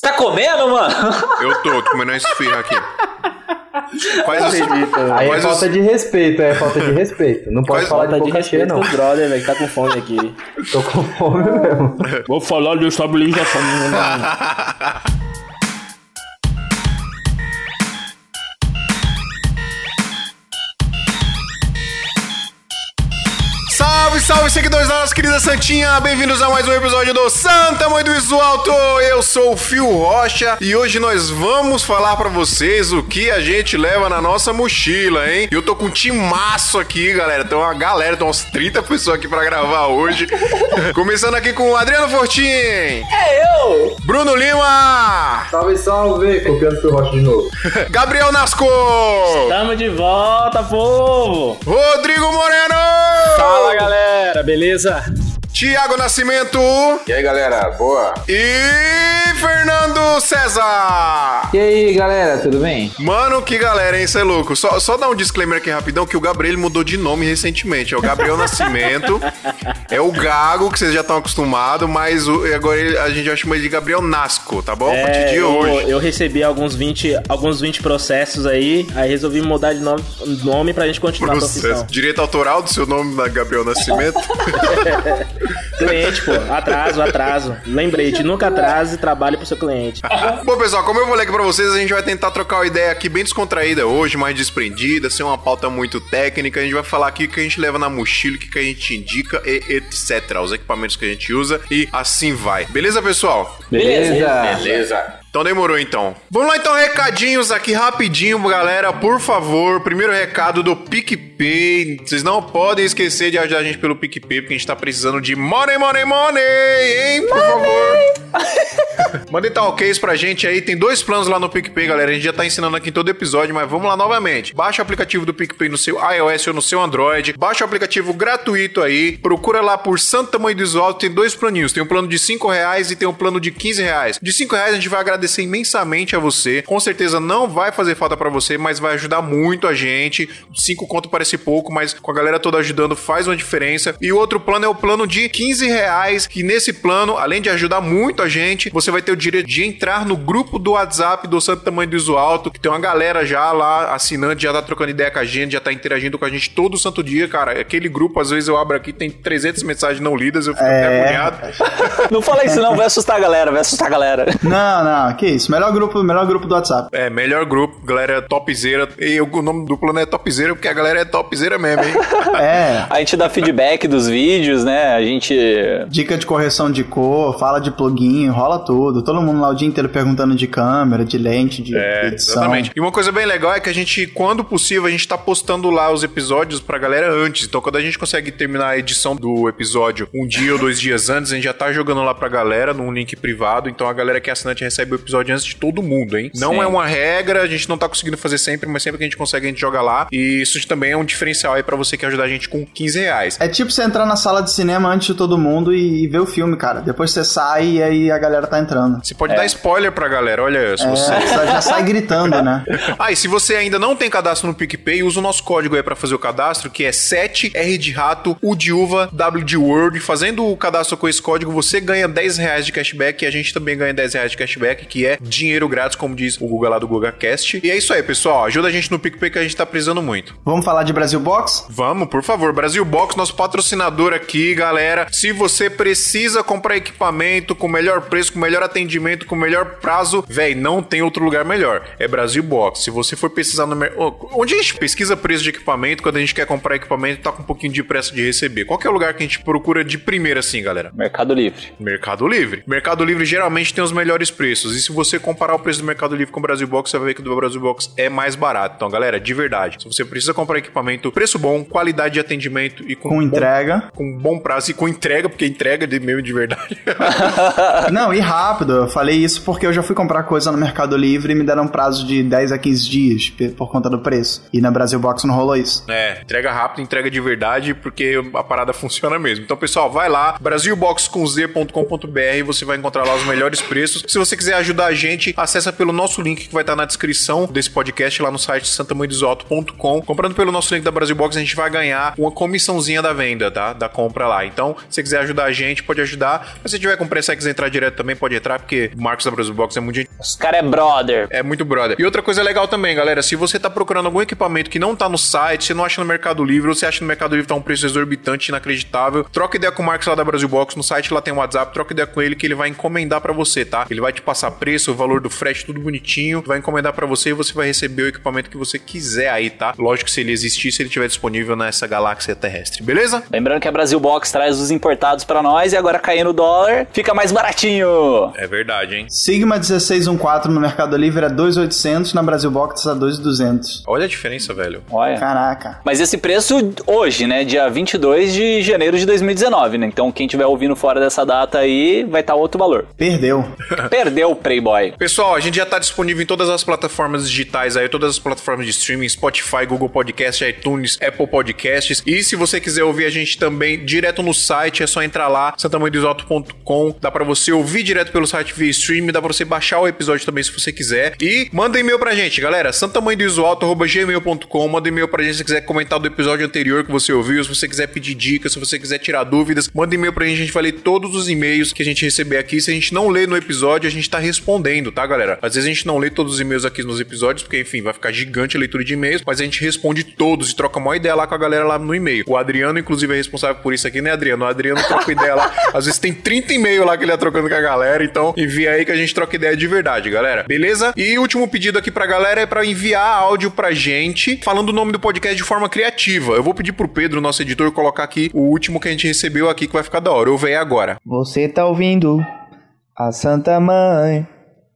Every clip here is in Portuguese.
Você tá comendo, mano? Eu tô, tô comendo esse esfirra aqui. Faz assim. Aí é falta de respeito, é falta de respeito. Não pode Faz falar de de respeito não. os brother, velho, que tá com fome aqui. Tô com fome mesmo. Vou falar de estabilização. Salve, salve, seguidores da nossa querida Santinha! Bem-vindos a mais um episódio do Santa Mãe do Iso Alto! Eu sou o Fio Rocha e hoje nós vamos falar pra vocês o que a gente leva na nossa mochila, hein? E eu tô com um timaço aqui, galera. Tem uma galera, tem umas 30 pessoas aqui pra gravar hoje. Começando aqui com o Adriano Fortin, É eu! Bruno Lima, Salve, salve! Copiando pro Rocha de novo. Gabriel Nasco, Tamo de volta, povo! Rodrigo Moreno, Fala galera, beleza? Tiago Nascimento E aí galera, boa? e Fernando César. E aí, galera, tudo bem? Mano, que galera, hein? Isso é louco. Só, só dar um disclaimer aqui rapidão que o Gabriel mudou de nome recentemente. É o Gabriel Nascimento. é o Gago, que vocês já estão acostumados, mas o- agora ele- a gente vai chamar ele de Gabriel Nasco, tá bom? a partir de É, eu, hoje. eu recebi alguns 20, alguns 20 processos aí, aí resolvi mudar de nome, nome pra gente continuar a Processo. profissão. Direito autoral do seu nome, da Gabriel Nascimento. Cliente, pô, atraso, atraso. Lembrete, nunca atrase, trabalhe pro seu cliente. Bom, pessoal, como eu falei aqui pra vocês, a gente vai tentar trocar uma ideia aqui bem descontraída hoje, mais desprendida, sem uma pauta muito técnica. A gente vai falar aqui o que a gente leva na mochila, o que que a gente indica e etc. Os equipamentos que a gente usa e assim vai. Beleza, pessoal? Beleza? Beleza. Então demorou então. Vamos lá então, recadinhos aqui rapidinho, galera, por favor. Primeiro recado do PicPay. Vocês não podem esquecer de ajudar a gente pelo PicPay, porque a gente tá precisando de money, money, money, hein? Por favor. Mandem talks pra gente aí. Tem dois planos lá no PicPay, galera. A gente já tá ensinando aqui em todo episódio, mas vamos lá novamente. Baixa o aplicativo do PicPay no seu iOS ou no seu Android. Baixa o aplicativo gratuito aí. Procura lá por Santo Tamanho do Alto. Tem dois planinhos. Tem um plano de 5 reais e tem um plano de 15 reais. De 5 reais a gente vai agradecer imensamente a você. Com certeza não vai fazer falta pra você, mas vai ajudar muito a gente. 5 conto parece pouco, mas com a galera toda ajudando faz uma diferença. E o outro plano é o plano de 15 reais, que nesse plano, além de ajudar muito a gente, você vai ter o direito de entrar no grupo do WhatsApp do Santo Tamanho do Iso Alto, que tem uma galera já lá assinando, já tá trocando ideia com a gente, já tá interagindo com a gente todo santo dia, cara. Aquele grupo, às vezes eu abro aqui, tem 300 mensagens não lidas, eu fico até agoniado. Não fala isso não, vai assustar a galera, vai assustar a galera. Não, não, que isso. Melhor grupo, melhor grupo do WhatsApp. É, melhor grupo, galera topzera. E o nome do plano é topzera, porque a galera é topzera mesmo, hein? É. A gente dá feedback dos vídeos, né? A gente. Dica de correção de cor, fala de plugin, rola tudo. Todo mundo lá o dia inteiro perguntando de câmera, de lente, de É, edição. exatamente. E uma coisa bem legal é que a gente, quando possível, a gente tá postando lá os episódios pra galera antes. Então, quando a gente consegue terminar a edição do episódio um dia ou dois dias antes, a gente já tá jogando lá pra galera num link privado. Então, a galera que é assinante recebe o episódio antes de todo mundo, hein? Não Sim. é uma regra, a gente não tá conseguindo fazer sempre, mas sempre que a gente consegue, a gente joga lá. E isso também é um diferencial aí pra você que ajudar a gente com 15 reais. É tipo você entrar na sala de cinema antes de todo mundo e, e ver o filme, cara. Depois você sai e aí a galera tá entrando. Você pode dar spoiler pra galera, olha, se É, você... você já sai gritando, né? Ah, e se você ainda não tem cadastro no PicPay, usa o nosso código aí pra fazer o cadastro, que é 7R de rato, U de uva, W de word. Fazendo o cadastro com esse código, você ganha 10 reais de cashback e a gente também ganha 10 reais de cashback, que é dinheiro grátis, como diz o Google lá do GugaCast. E é isso aí, pessoal. Ajuda a gente no PicPay que a gente tá precisando muito. Vamos falar de Brasil Box? Vamos, por favor. Brasil Box, nosso patrocinador aqui, galera. Se você precisa comprar equipamento com melhor preço, com melhor atendimento, com melhor prazo, véi, não tem outro lugar melhor. É Brasil Box. Se você for pesquisar no mercado. Onde a gente pesquisa preço de equipamento, quando a gente quer comprar equipamento, tá com um pouquinho de pressa de receber. Qual que é o lugar que a gente procura de primeira, assim, galera? Mercado Livre. Mercado Livre. Mercado Livre geralmente tem os melhores preços. E se você comparar o preço do Mercado Livre com o Brasil Box, você vai ver que o do Brasil Box é mais barato. Então, galera, de verdade, se você precisa comprar equipamento, preço bom, qualidade de atendimento e com, Com bom- entrega. com bom prazo e com entrega, porque entrega de mesmo de verdade. Não, e rápido. Eu falei isso porque eu já fui comprar coisa no Mercado Livre e me deram um prazo de 10 a 15 dias por conta do preço. E na Brasil Box não rolou isso. É, entrega rápido, entrega de verdade, porque a parada funciona mesmo. Então, pessoal, vai lá, brasilbox com z.com.br, você vai encontrar lá os melhores preços. Se você quiser ajudar ajudar a gente, acessa pelo nosso link que vai estar na descrição desse podcast lá no site santamanhodesoto.com. Comprando pelo nosso link da Brasil Box, a gente vai ganhar uma comissãozinha da venda, tá? Da compra lá. Então, se você quiser ajudar a gente, pode ajudar. Mas se tiver com pressa e quiser entrar direto também, pode entrar, porque o Marcos da Brasil Box é muito gente. Os caras é brother. É muito brother. E outra coisa legal também, galera, se você tá procurando algum equipamento que não tá no site, você não acha no Mercado Livre, ou você acha no Mercado Livre tá um preço exorbitante, inacreditável, troca ideia com o Marcos lá da Brasil Box, no site lá tem um WhatsApp, troca ideia com ele que ele vai encomendar para você, tá? Ele vai te passar preço, o valor do frete, tudo bonitinho, vai encomendar para você e você vai receber o equipamento que você quiser aí, tá? Lógico que se ele existir, se ele estiver disponível nessa galáxia terrestre, beleza? Lembrando que a Brasil Box traz os importados para nós e agora caindo o dólar, fica mais baratinho. É verdade, hein? Sigma 1614 no Mercado Livre é 2,800, na Brasil Box é 2,200. Olha a diferença, velho. Olha. Caraca. Mas esse preço hoje, né? Dia 22 de janeiro de 2019, né? Então quem tiver ouvindo fora dessa data aí vai estar tá outro valor. Perdeu. Perdeu o Playboy. Pessoal, a gente já tá disponível em todas as plataformas digitais aí, todas as plataformas de streaming, Spotify, Google Podcast, iTunes, Apple Podcasts. E se você quiser ouvir a gente também direto no site, é só entrar lá, santamanhodesalto.com. Dá para você ouvir direto pelo site via streaming, dá para você baixar o episódio também se você quiser. E manda e-mail pra gente, galera, santamanhodesalto.gmail.com. Manda e-mail pra gente se quiser comentar do episódio anterior que você ouviu, se você quiser pedir dicas, se você quiser tirar dúvidas, manda e-mail pra gente, a gente vai ler todos os e-mails que a gente receber aqui. Se a gente não lê no episódio, a gente tá respondendo, tá, galera? Às vezes a gente não lê todos os e-mails aqui nos episódios, porque, enfim, vai ficar gigante a leitura de e-mails, mas a gente responde todos e troca uma ideia lá com a galera lá no e-mail. O Adriano, inclusive, é responsável por isso aqui, né, Adriano? O Adriano troca ideia lá. Às vezes tem 30 e-mails lá que ele tá trocando com a galera, então envia aí que a gente troca ideia de verdade, galera. Beleza? E o último pedido aqui pra galera é pra enviar áudio pra gente falando o nome do podcast de forma criativa. Eu vou pedir pro Pedro, nosso editor, colocar aqui o último que a gente recebeu aqui que vai ficar da hora. Eu veio agora. Você tá ouvindo a Santa Mãe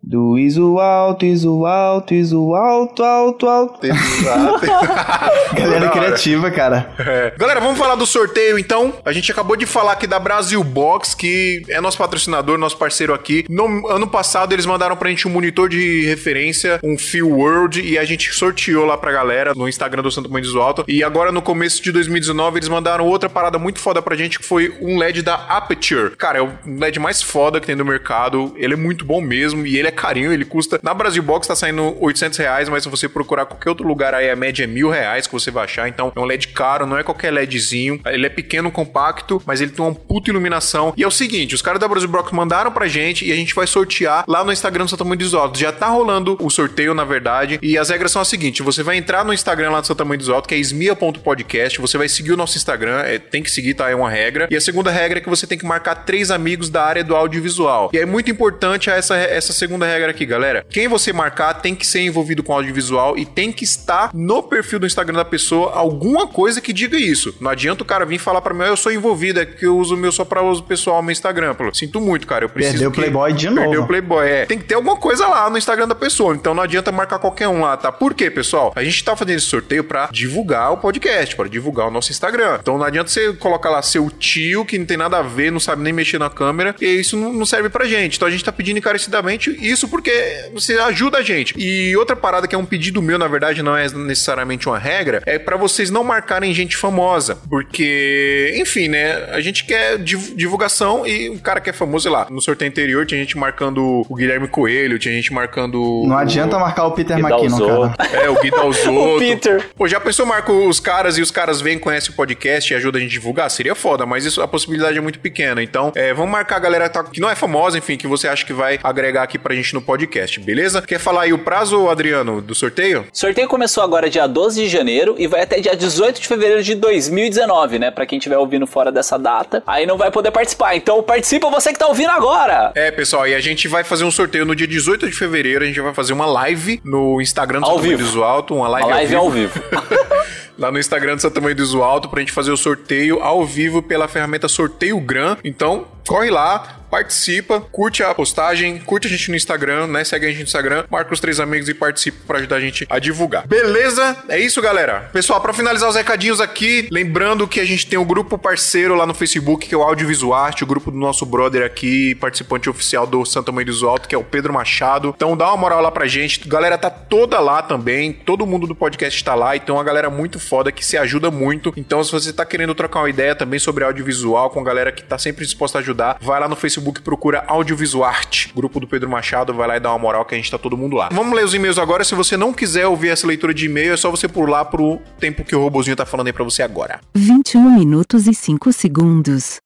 do ISO alto, ISO alto, ISO alto, alto, alto. Galera criativa, cara. É. Galera, vamos falar do sorteio então. A gente acabou de falar aqui da Brasil Box, que é nosso patrocinador, nosso parceiro aqui. No ano passado eles mandaram pra gente um monitor de referência, um Feel World, e a gente sorteou lá pra galera no Instagram do Santo Mãe do Alto. E agora no começo de 2019 eles mandaram outra parada muito foda pra gente, que foi um LED da Aperture. Cara, é o LED mais foda que tem no mercado. Ele é muito bom mesmo e ele é carinho, ele custa. Na Brasil Box tá saindo 800 reais, mas se você procurar qualquer outro lugar aí, a média é mil reais que você vai achar. Então é um LED caro, não é qualquer LEDzinho. Ele é pequeno, compacto, mas ele tem uma puta iluminação. E é o seguinte: os caras da Brasil Box mandaram pra gente e a gente vai sortear lá no Instagram do Santa Mãe dos Altos. Já tá rolando o sorteio, na verdade. E as regras são as seguintes: você vai entrar no Instagram lá do Santa Mãe dos Altos, que é esmia.podcast. Você vai seguir o nosso Instagram, é, tem que seguir, tá? É uma regra. E a segunda regra é que você tem que marcar três amigos da área do audiovisual. E é muito importante essa, essa segunda regra aqui, galera. Quem você marcar tem que ser envolvido com audiovisual e tem que estar no perfil do Instagram da pessoa alguma coisa que diga isso. Não adianta o cara vir falar para mim, eu sou envolvido, é que eu uso o meu só para uso pessoal no Instagram. Pô, sinto muito, cara. Eu preciso. Perdeu o Playboy de novo. Perdeu o Playboy, é. Tem que ter alguma coisa lá no Instagram da pessoa. Então não adianta marcar qualquer um lá, tá? Por quê, pessoal? A gente tá fazendo esse sorteio para divulgar o podcast, para divulgar o nosso Instagram. Então não adianta você colocar lá seu tio que não tem nada a ver, não sabe nem mexer na câmera, e isso não serve pra gente. Então a gente tá pedindo encarecidamente isso porque você ajuda a gente. E outra parada que é um pedido meu, na verdade, não é necessariamente uma regra, é para vocês não marcarem gente famosa. Porque, enfim, né? A gente quer divulgação e o cara que é famoso, sei lá, no sorteio anterior tinha gente marcando o Guilherme Coelho, tinha gente marcando. Não adianta marcar o Peter McKinnon, cara. É, o Gui Dalzotto. o Peter. Pô, já pensou, marca os caras e os caras vêm, conhecem o podcast e ajudam a gente a divulgar? Seria foda, mas isso, a possibilidade é muito pequena. Então, é, vamos marcar a galera que não é famosa, enfim, que você acha que vai agregar aqui pra gente no podcast, beleza? Quer falar aí o prazo, Adriano, do sorteio? O sorteio começou agora dia 12 de janeiro e vai até dia 18 de fevereiro de 2019, né? Pra quem estiver ouvindo fora dessa data, aí não vai poder participar. Então participa você que tá ouvindo agora! É, pessoal, e a gente vai fazer um sorteio no dia 18 de fevereiro, a gente vai fazer uma live no Instagram do ao vivo. Do Alto, uma live, uma live ao vivo. Ao vivo. lá no Instagram do Santa Mãe do Alto pra gente fazer o sorteio ao vivo pela ferramenta Sorteio Gran. Então, corre lá, participa, curte a postagem, curte a gente no Instagram, né? Segue a gente no Instagram, marca os três amigos e participa para ajudar a gente a divulgar. Beleza? É isso, galera. Pessoal, para finalizar os recadinhos aqui, lembrando que a gente tem o um grupo parceiro lá no Facebook, que é o Audiovisuarte, o grupo do nosso brother aqui, participante oficial do Santa Mãe do Alto, que é o Pedro Machado. Então dá uma moral lá pra gente. Galera tá toda lá também, todo mundo do podcast tá lá, então a galera muito foda que se ajuda muito. Então se você tá querendo trocar uma ideia também sobre audiovisual com a galera que tá sempre disposta a ajudar, vai lá no Facebook Facebook, procura Audiovisuarte, grupo do Pedro Machado, vai lá e dá uma moral que a gente tá todo mundo lá. Vamos ler os e-mails agora. Se você não quiser ouvir essa leitura de e-mail, é só você pular pro tempo que o robozinho tá falando aí pra você agora. 21 minutos e 5 segundos.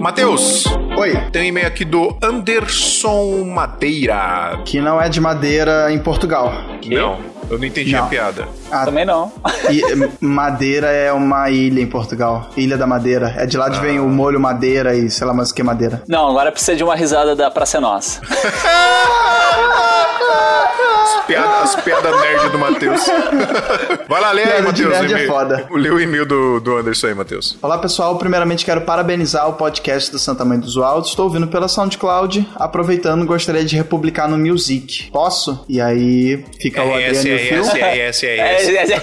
Matheus, Oi. tem um e-mail aqui do Anderson Madeira. Que não é de madeira em Portugal. Não, eu não entendi a Não. piada. Ah, Também não. e, Madeira é uma ilha em Portugal. Ilha da Madeira. É de lá de vem o molho madeira e sei lá mais o que madeira. Não, agora precisa de uma risada da Praça é Nossa. As piadas, as piadas nerd do Matheus. Vai lá, lê aí, Matheus. é foda. Lê o e-mail do, do Anderson aí, Matheus. Olá pessoal, primeiramente quero parabenizar o podcast do Santa Mãe dos Altos. Estou ouvindo pela SoundCloud. Aproveitando, gostaria de republicar no Music. Posso? E aí fica o Adriano e o Phil. RS, É, RS. é.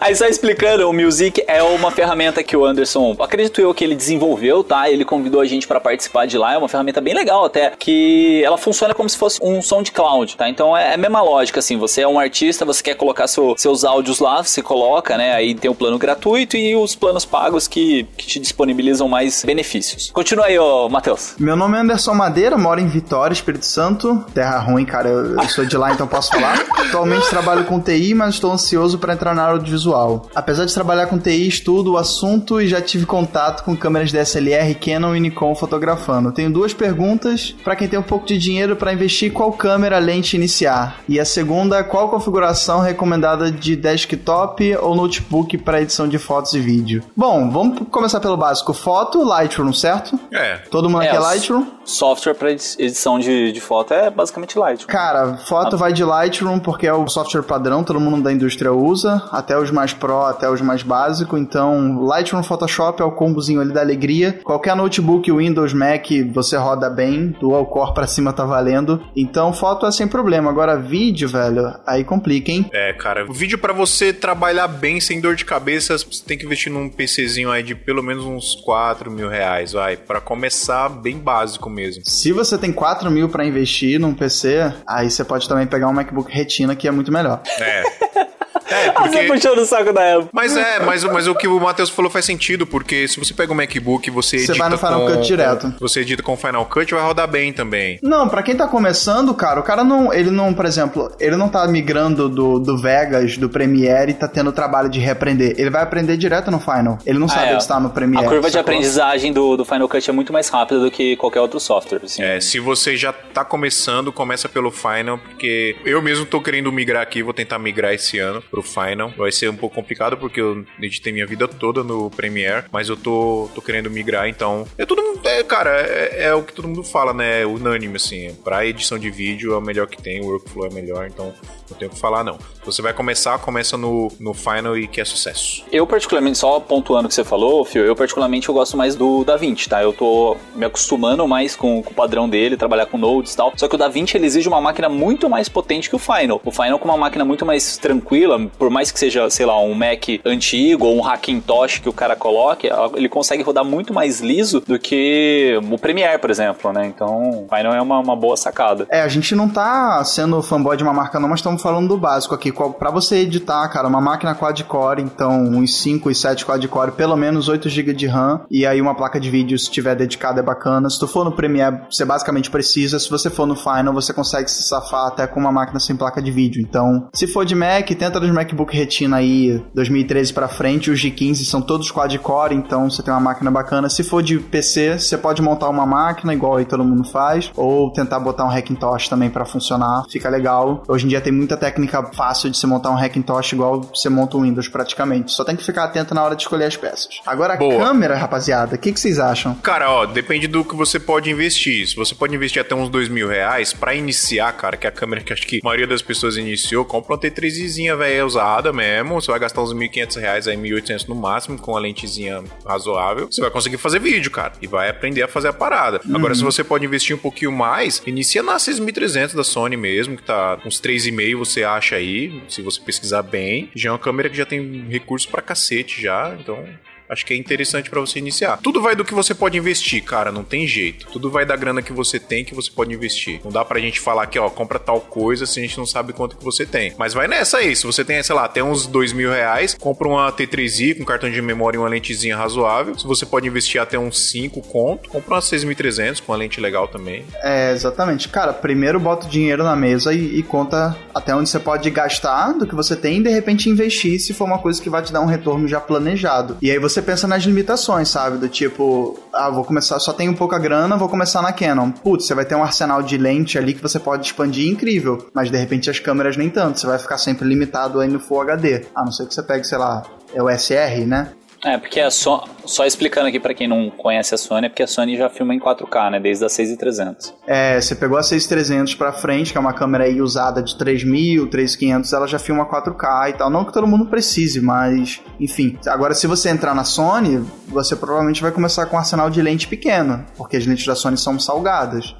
Aí só explicando, o Music é uma ferramenta que o Anderson, acredito eu que ele desenvolveu, tá? Ele convidou a gente pra participar de lá, é uma ferramenta bem legal até, que ela funciona como se fosse um SoundCloud, tá? Então é a mesma lógica, assim, você é um artista, você quer colocar seu- seus áudios lá, você coloca, né? Aí tem o plano gratuito e os planos pagos que, que te disponibilizam mais benefícios. Continua aí, ô Matheus. Meu nome é Anderson Madeira, moro em Vitória, Espírito Santo. Terra ruim, cara, eu, eu sou de lá, então posso falar. Atualmente trabalho com TI, mas estou ansioso para entrar na audiovisual. Apesar de trabalhar com TI, estudo o assunto e já tive contato com câmeras DSLR, Canon e Nikon fotografando. Tenho duas perguntas para quem tem um pouco de dinheiro para investir qual câmera lente iniciar. E a segunda, qual configuração recomendada de desktop ou notebook para edição de fotos e vídeo? Bom, vamos começar pelo básico. Foto, Lightroom, certo? É. Todo mundo É, aqui é Lightroom? Software edi- edição de, de foto é basicamente Lightroom. Cara, foto vai de Lightroom porque é o software padrão, todo mundo da indústria usa, até os mais pro, até os mais básicos. Então, Lightroom Photoshop é o combozinho ali da alegria. Qualquer notebook, Windows, Mac, você roda bem, dual core pra cima tá valendo. Então, foto é sem problema. Agora, vídeo, velho, aí complica, hein? É, cara, o vídeo pra você trabalhar bem, sem dor de cabeça, você tem que investir num PCzinho aí de pelo menos uns 4 mil reais, vai. Pra começar bem básico mesmo. Se você tem 4 mil pra investir num PC, aí você pode também pegar um MacBook Retina, que é muito melhor. É. É, Você porque. puxando o saco da Apple. Mas é, mas, mas o que o Matheus falou faz sentido, porque se você pega um MacBook e você Você edita vai no Final com, Cut direto. Você edita com Final Cut, vai rodar bem também. Não, pra quem tá começando, cara, o cara não, ele não, por exemplo, ele não tá migrando do, do Vegas, do Premiere e tá tendo trabalho de reaprender. Ele vai aprender direto no Final. Ele não sabe é. estar no Premiere. A curva de aprendizagem do, do Final Cut é muito mais rápida do que qualquer outro software. Assim. É, se você já tá começando, começa pelo Final, porque eu mesmo tô querendo migrar aqui, vou tentar migrar esse ano pro Final. Vai ser um pouco complicado porque eu editei minha vida toda no Premiere, mas eu tô, tô querendo migrar, então. É tudo. É, cara, é, é o que todo mundo fala, né? É unânime, assim. Pra edição de vídeo é o melhor que tem, o workflow é melhor, então não tenho o que falar, não. Se você vai começar, começa no, no Final e que é sucesso. Eu particularmente, só pontuando o que você falou, Fio, eu particularmente eu gosto mais do DaVinci, tá? Eu tô me acostumando mais com, com o padrão dele, trabalhar com nodes e tal. Só que o DaVinci ele exige uma máquina muito mais potente que o Final. O Final com uma máquina muito mais tranquila, por mais que seja, sei lá, um Mac antigo ou um Hackintosh que o cara coloque, ele consegue rodar muito mais liso do que o Premiere, por exemplo, né? Então, o Final é uma, uma boa sacada. É, a gente não tá sendo fanboy de uma marca não, mas estamos falando do básico aqui. Pra você editar, cara, uma máquina quad-core, então uns 5 e 7 quad-core, pelo menos 8 GB de RAM, e aí uma placa de vídeo, se tiver dedicada, é bacana. Se tu for no Premiere, você basicamente precisa. Se você for no Final, você consegue se safar até com uma máquina sem placa de vídeo. Então, se for de Mac, tenta nos MacBook Retina aí, 2013 pra frente, os G15 são todos quad-core, então você tem uma máquina bacana. Se for de PC, você pode montar uma máquina, igual aí todo mundo faz, ou tentar botar um Hackintosh também pra funcionar, fica legal. Hoje em dia tem muita técnica fácil de você montar um Hackintosh igual você monta um Windows praticamente. Só tem que ficar atento na hora de escolher as peças. Agora a Boa. câmera, rapaziada, o que, que vocês acham? Cara, ó, depende do que você pode investir. Se você pode investir até uns dois mil reais, pra iniciar, cara, que é a câmera que acho que a maioria das pessoas iniciou, compra uma T3zinha, velho, usada mesmo. Você vai gastar uns 1.500 reais, aí 1.800 no máximo, com a lentezinha razoável. Você vai conseguir fazer vídeo, cara, e vai aprender a fazer a parada. Agora, se você pode investir um pouquinho mais, inicia na 6300 da Sony mesmo, que tá uns 3,5 você acha aí, se você pesquisar bem. Já é uma câmera que já tem recurso pra cacete já, então acho que é interessante pra você iniciar. Tudo vai do que você pode investir, cara, não tem jeito. Tudo vai da grana que você tem que você pode investir. Não dá pra gente falar que, ó, compra tal coisa se a gente não sabe quanto que você tem. Mas vai nessa aí, se você tem, sei lá, até uns dois mil reais, compra uma T3i com cartão de memória e uma lentezinha razoável. Se você pode investir até uns 5 conto, compra uma 6300 com uma lente legal também. É, exatamente. Cara, primeiro bota o dinheiro na mesa e, e conta até onde você pode gastar do que você tem e de repente investir se for uma coisa que vai te dar um retorno já planejado. E aí você pensa nas limitações, sabe? Do tipo, ah, vou começar, só tenho pouca grana, vou começar na Canon. Putz, você vai ter um arsenal de lente ali que você pode expandir incrível, mas de repente as câmeras nem tanto, você vai ficar sempre limitado aí no Full HD. A não ser que você pegue, sei lá, é o SR, né? É, porque é só, só explicando aqui pra quem não conhece a Sony, é porque a Sony já filma em 4K, né? Desde a 6300. É, você pegou a 6300 pra frente, que é uma câmera aí usada de 3000, 3500, ela já filma 4K e tal. Não que todo mundo precise, mas enfim. Agora, se você entrar na Sony, você provavelmente vai começar com um arsenal de lente pequeno, porque as lentes da Sony são salgadas.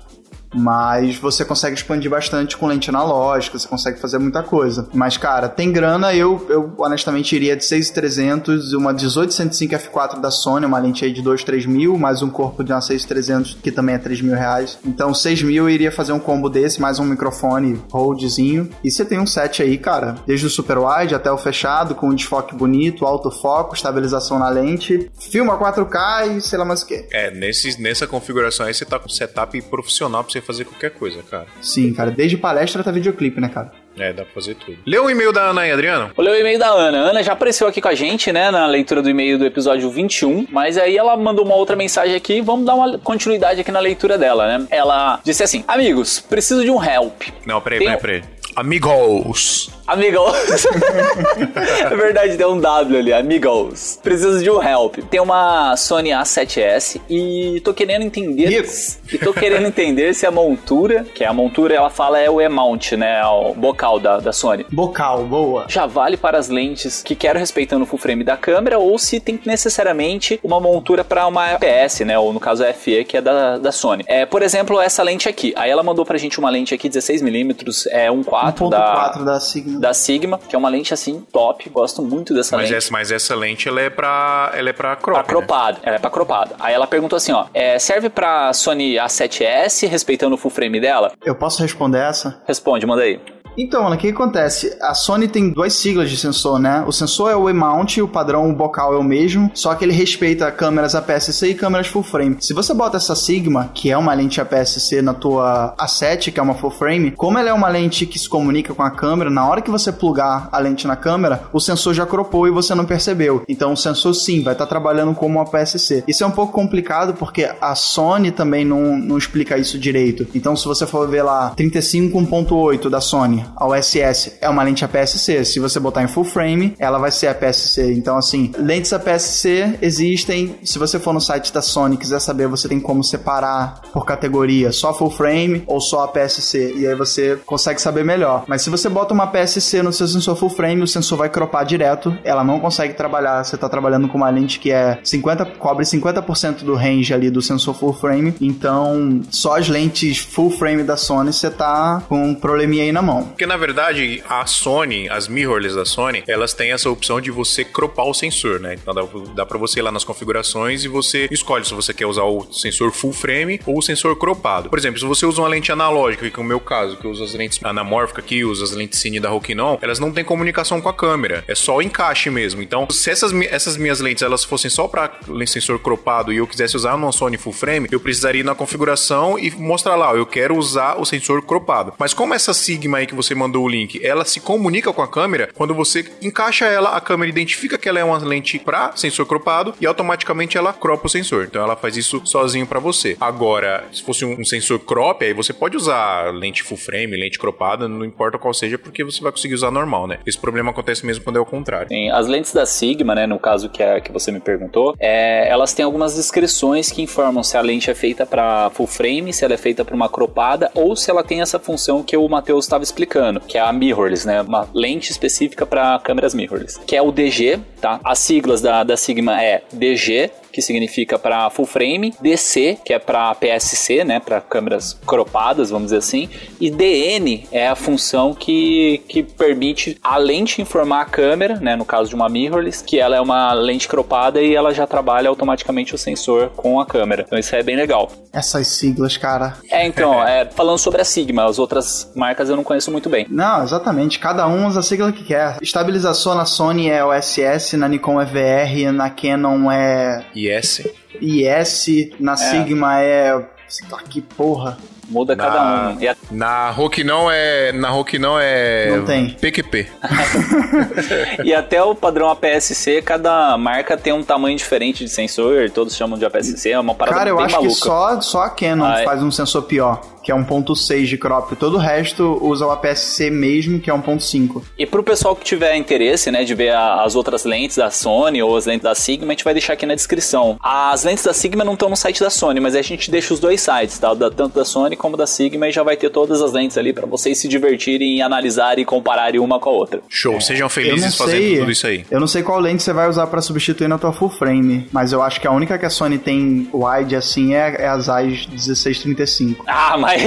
Mas você consegue expandir bastante com lente analógica, você consegue fazer muita coisa. Mas, cara, tem grana, eu, eu honestamente iria de 6300 e uma 1805 f4 da Sony, uma lente aí de 2, 3 mil, mais um corpo de uma 6300 que também é 3 mil reais. Então, 6 mil eu iria fazer um combo desse, mais um microfone holdzinho. E você tem um set aí, cara, desde o super wide até o fechado, com um desfoque bonito, autofoco, estabilização na lente, filma 4K e sei lá mais o que. É, nesse, nessa configuração aí você tá com setup profissional pra você fazer qualquer coisa, cara. Sim, cara, desde palestra até videoclipe, né, cara? É, dá pra fazer tudo. Lê o e-mail da Ana aí, Adriano. Vou ler o e-mail da Ana. A Ana já apareceu aqui com a gente, né, na leitura do e-mail do episódio 21, mas aí ela mandou uma outra mensagem aqui, vamos dar uma continuidade aqui na leitura dela, né? Ela disse assim: Amigos, preciso de um help. Não, peraí, Tem- peraí, peraí. Amigos. Amigos. é verdade, tem um W ali, amigos. Preciso de um help. Tem uma Sony A7S e tô querendo entender. Rico. E tô querendo entender se a montura, que é a montura, ela fala é o E-mount, né? é O bocal da, da Sony. Bocal, boa. Já vale para as lentes que quero respeitando o full frame da câmera ou se tem necessariamente uma montura para uma APS, né? Ou no caso a FE, que é da, da Sony. É, por exemplo, essa lente aqui. Aí ela mandou pra gente uma lente aqui 16mm, é 1.4 da 1.4 da Sigma. da Sigma, que é uma lente assim top, gosto muito dessa Mas lente. essa, mas essa lente, ela é pra, ela é pra crop, Pra né? cropado, ela é pra cropado. Aí ela perguntou assim, ó, é, serve pra Sony A7S, respeitando o full frame dela? Eu posso responder essa? Responde, manda aí. Então, o que acontece? A Sony tem duas siglas de sensor, né? O sensor é o E-mount, o padrão bocal é o mesmo, só que ele respeita câmeras APS-C e câmeras full frame. Se você bota essa Sigma, que é uma lente APS-C na tua A7, que é uma full frame, como ela é uma lente que se comunica com a câmera, na hora que você plugar a lente na câmera, o sensor já cropou e você não percebeu. Então, o sensor sim vai estar trabalhando como uma APS-C. Isso é um pouco complicado porque a Sony também não, não explica isso direito. Então, se você for ver lá 35.8 da Sony, a OSS é uma lente APS-C. Se você botar em full frame, ela vai ser APS-C. Então, assim, lentes APS-C existem. Se você for no site da Sony e quiser saber, você tem como separar por categoria, só full frame ou só APS-C. E aí você consegue saber melhor. Mas se você bota uma APS-C no seu sensor full frame, o sensor vai cropar direto. Ela não consegue trabalhar. Você está trabalhando com uma lente que é 50, cobre 50% do range ali do sensor full frame. Então, só as lentes full frame da Sony você tá com um probleminha aí na mão. Porque na verdade, a Sony, as mirrorless da Sony, elas têm essa opção de você cropar o sensor, né? Então dá, dá para você ir lá nas configurações e você escolhe se você quer usar o sensor full frame ou o sensor cropado. Por exemplo, se você usa uma lente analógica, que é o meu caso, que eu uso as lentes anamórficas aqui, uso as lentes cine da Rokinon, elas não têm comunicação com a câmera, é só o encaixe mesmo. Então, se essas, essas minhas lentes elas fossem só para sensor cropado e eu quisesse usar numa Sony full frame, eu precisaria ir na configuração e mostrar lá, eu quero usar o sensor cropado. Mas como essa Sigma aí que você mandou o link, ela se comunica com a câmera, quando você encaixa ela, a câmera identifica que ela é uma lente para sensor cropado e automaticamente ela cropa o sensor. Então ela faz isso sozinho para você. Agora, se fosse um, sensor crop, aí você pode usar lente full frame, lente cropada, não importa qual seja, porque você vai conseguir usar normal, né? Esse problema acontece mesmo quando é o contrário. Tem as lentes da Sigma, né, no caso que, é, que você me perguntou, é, elas têm algumas descrições que informam se a lente é feita para full frame, se ela é feita para uma cropada ou se ela tem essa função que o Matheus estava explicando. Americano, que é a mirrorless, né? Uma lente específica para câmeras mirrorless, que é o DG, tá? As siglas da, da Sigma é DG, que significa para full frame, DC, que é para PSC, né, para câmeras cropadas, vamos dizer assim, e DN é a função que, que permite a lente informar a câmera, né, no caso de uma mirrorless, que ela é uma lente cropada e ela já trabalha automaticamente o sensor com a câmera. Então isso é bem legal. Essas siglas, cara. É, então, é, falando sobre a Sigma, as outras marcas eu não conheço muito bem. Não, exatamente. Cada um usa a sigla que quer. Estabilização na Sony é OSS, na Nikon é VR, na Canon é IS. IS, na Sigma é. sei lá, Que porra. Muda Na- cada um. E a- Na Hulk não é. Na Hulk não é. Não tem. PQP. E até o padrão APS-C, cada marca tem um tamanho diferente de sensor, todos chamam de APS-C, é uma parada Cara, eu bem acho maluca. que só, só a Canon Ah, faz um sensor pior, que é 1.6 de crop. Todo o resto usa o APS-C mesmo, que é 1.5. E pro pessoal que tiver interesse, né, de ver a- as outras lentes da Sony ou as lentes da Sigma, a gente vai deixar aqui na descrição. As lentes da Sigma não estão no site da Sony, mas a gente deixa os dois sites, tá? Da- tanto da Sony como da Sigma, e já vai ter todas as lentes ali pra vocês se divertirem e analisarem e compararem uma com a outra. Show. Sejam Eu não felizes fazendo tudo isso aí. Eu não sei qual lente você vai usar pra substituir na tua full frame, mas eu acho que a única que a Sony tem wide assim é, é a Zeiss 1635. Ah, mas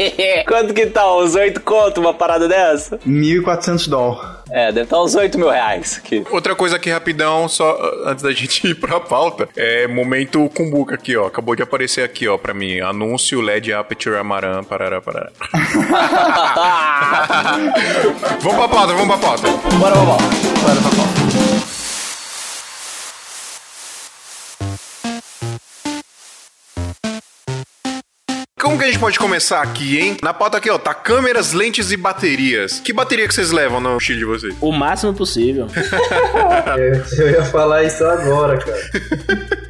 quanto que tá? Uns 8 conto uma parada dessa? 1.400 dólares. É, deve estar uns 8 mil reais aqui. Outra coisa aqui rapidão, só uh, antes da gente ir pra pauta, é momento Kumbuka aqui, ó. Acabou de aparecer aqui, ó, pra mim. Anúncio LED Aperture Amaran, parará, parará. vamos pra pauta, vamos pra pauta. Bora, vamos. Como que a gente pode começar aqui, hein? Na pauta aqui, ó, tá câmeras, lentes e baterias. Que bateria que vocês levam no mochila de vocês? O máximo possível. Eu, eu ia falar isso agora, cara.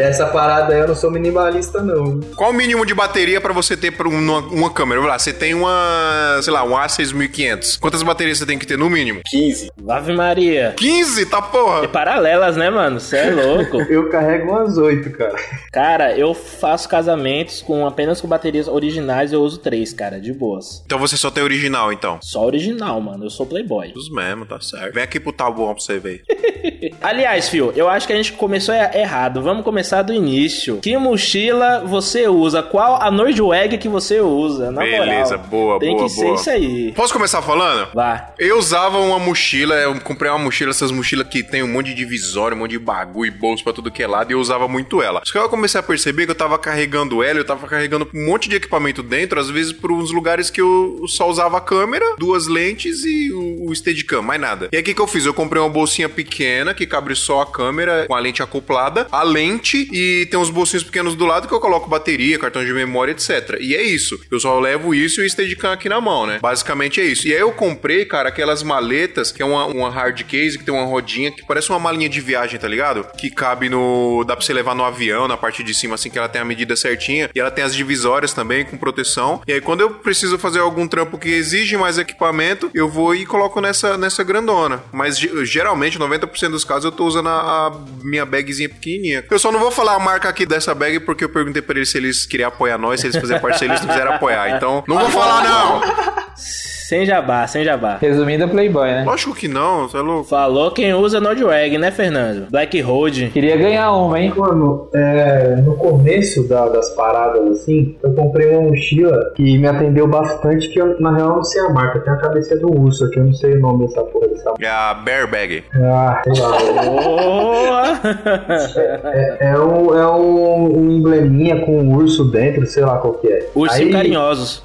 Essa parada aí eu não sou minimalista, não. Qual o mínimo de bateria pra você ter pra uma, uma câmera? Vamos lá, você tem uma, sei lá, um A6500. Quantas baterias você tem que ter no mínimo? 15. Ave Maria. 15, tá E porra? paralelas, né, mano? Você é louco. Eu carrego umas oito, cara. cara, eu faço casamentos com apenas com baterias originais, eu uso três, cara, de boas. Então você só tem original, então. Só original, mano. Eu sou playboy. Os mesmo, tá certo. Vem aqui pro tabuão pra você ver. Aliás, Fio, eu acho que a gente começou er- errado. Vamos começar do início. Que mochila você usa? Qual a Nordweg que você usa? Na Beleza, moral. boa, Tem boa, que ser boa. isso aí. Posso começar falando? Vá. Eu usava uma mochila, eu comprei uma mochila, essas mochilas que tem um monte de divisório, um monte de bagulho e bolso pra tudo que é lado, e eu usava muito ela. Só que eu comecei a perceber que eu tava carregando ela, eu tava carregando um monte de equipamento dentro, às vezes por uns lugares que eu só usava a câmera, duas lentes e o, o Steadicam, mais nada. E aí o que, que eu fiz? Eu comprei uma bolsinha pequena que cabe só a câmera com a lente acoplada, a lente e tem uns bolsinhos pequenos do lado que eu coloco bateria, cartão de memória, etc. E é isso. Eu só levo isso e o Steadicam aqui na mão, né? Basicamente é isso. E aí eu comprei, cara, aquelas maletas, que é uma, uma hard case, que tem uma rodinha, que parece uma malinha de viagem, tá ligado? Que cabe no... dá pra você levar no avião, na parte de cima, assim, que ela tem a medida certinha. E ela tem as divisórias também, com proteção. E aí quando eu preciso fazer algum trampo que exige mais equipamento, eu vou e coloco nessa, nessa grandona. Mas ge- geralmente, 90% dos casos, eu tô usando a, a minha bagzinha pequenininha. Eu só não vou falar a marca aqui dessa bag porque eu perguntei pra eles se eles queriam apoiar nós, se eles fizerem parceria, eles não quiserem apoiar. Então, não vou falar não. Sem jabá, sem jabá. Resumindo, Playboy, né? Lógico que não, você é louco. Falou quem usa Nordweg, né, Fernando? Black Road. Queria ganhar uma, hein? Mano, é, no começo da- das paradas, assim, eu comprei uma mochila que me atendeu bastante, que eu, na real, não sei a marca. Tem a cabeça do urso aqui, eu não sei o nome dessa porra dessa É a Bear Bag. Ah, sei lá. Boa! É, é um, é um, um embleminha com um urso dentro, sei lá qual que é. Ursinho Aí- carinhosos.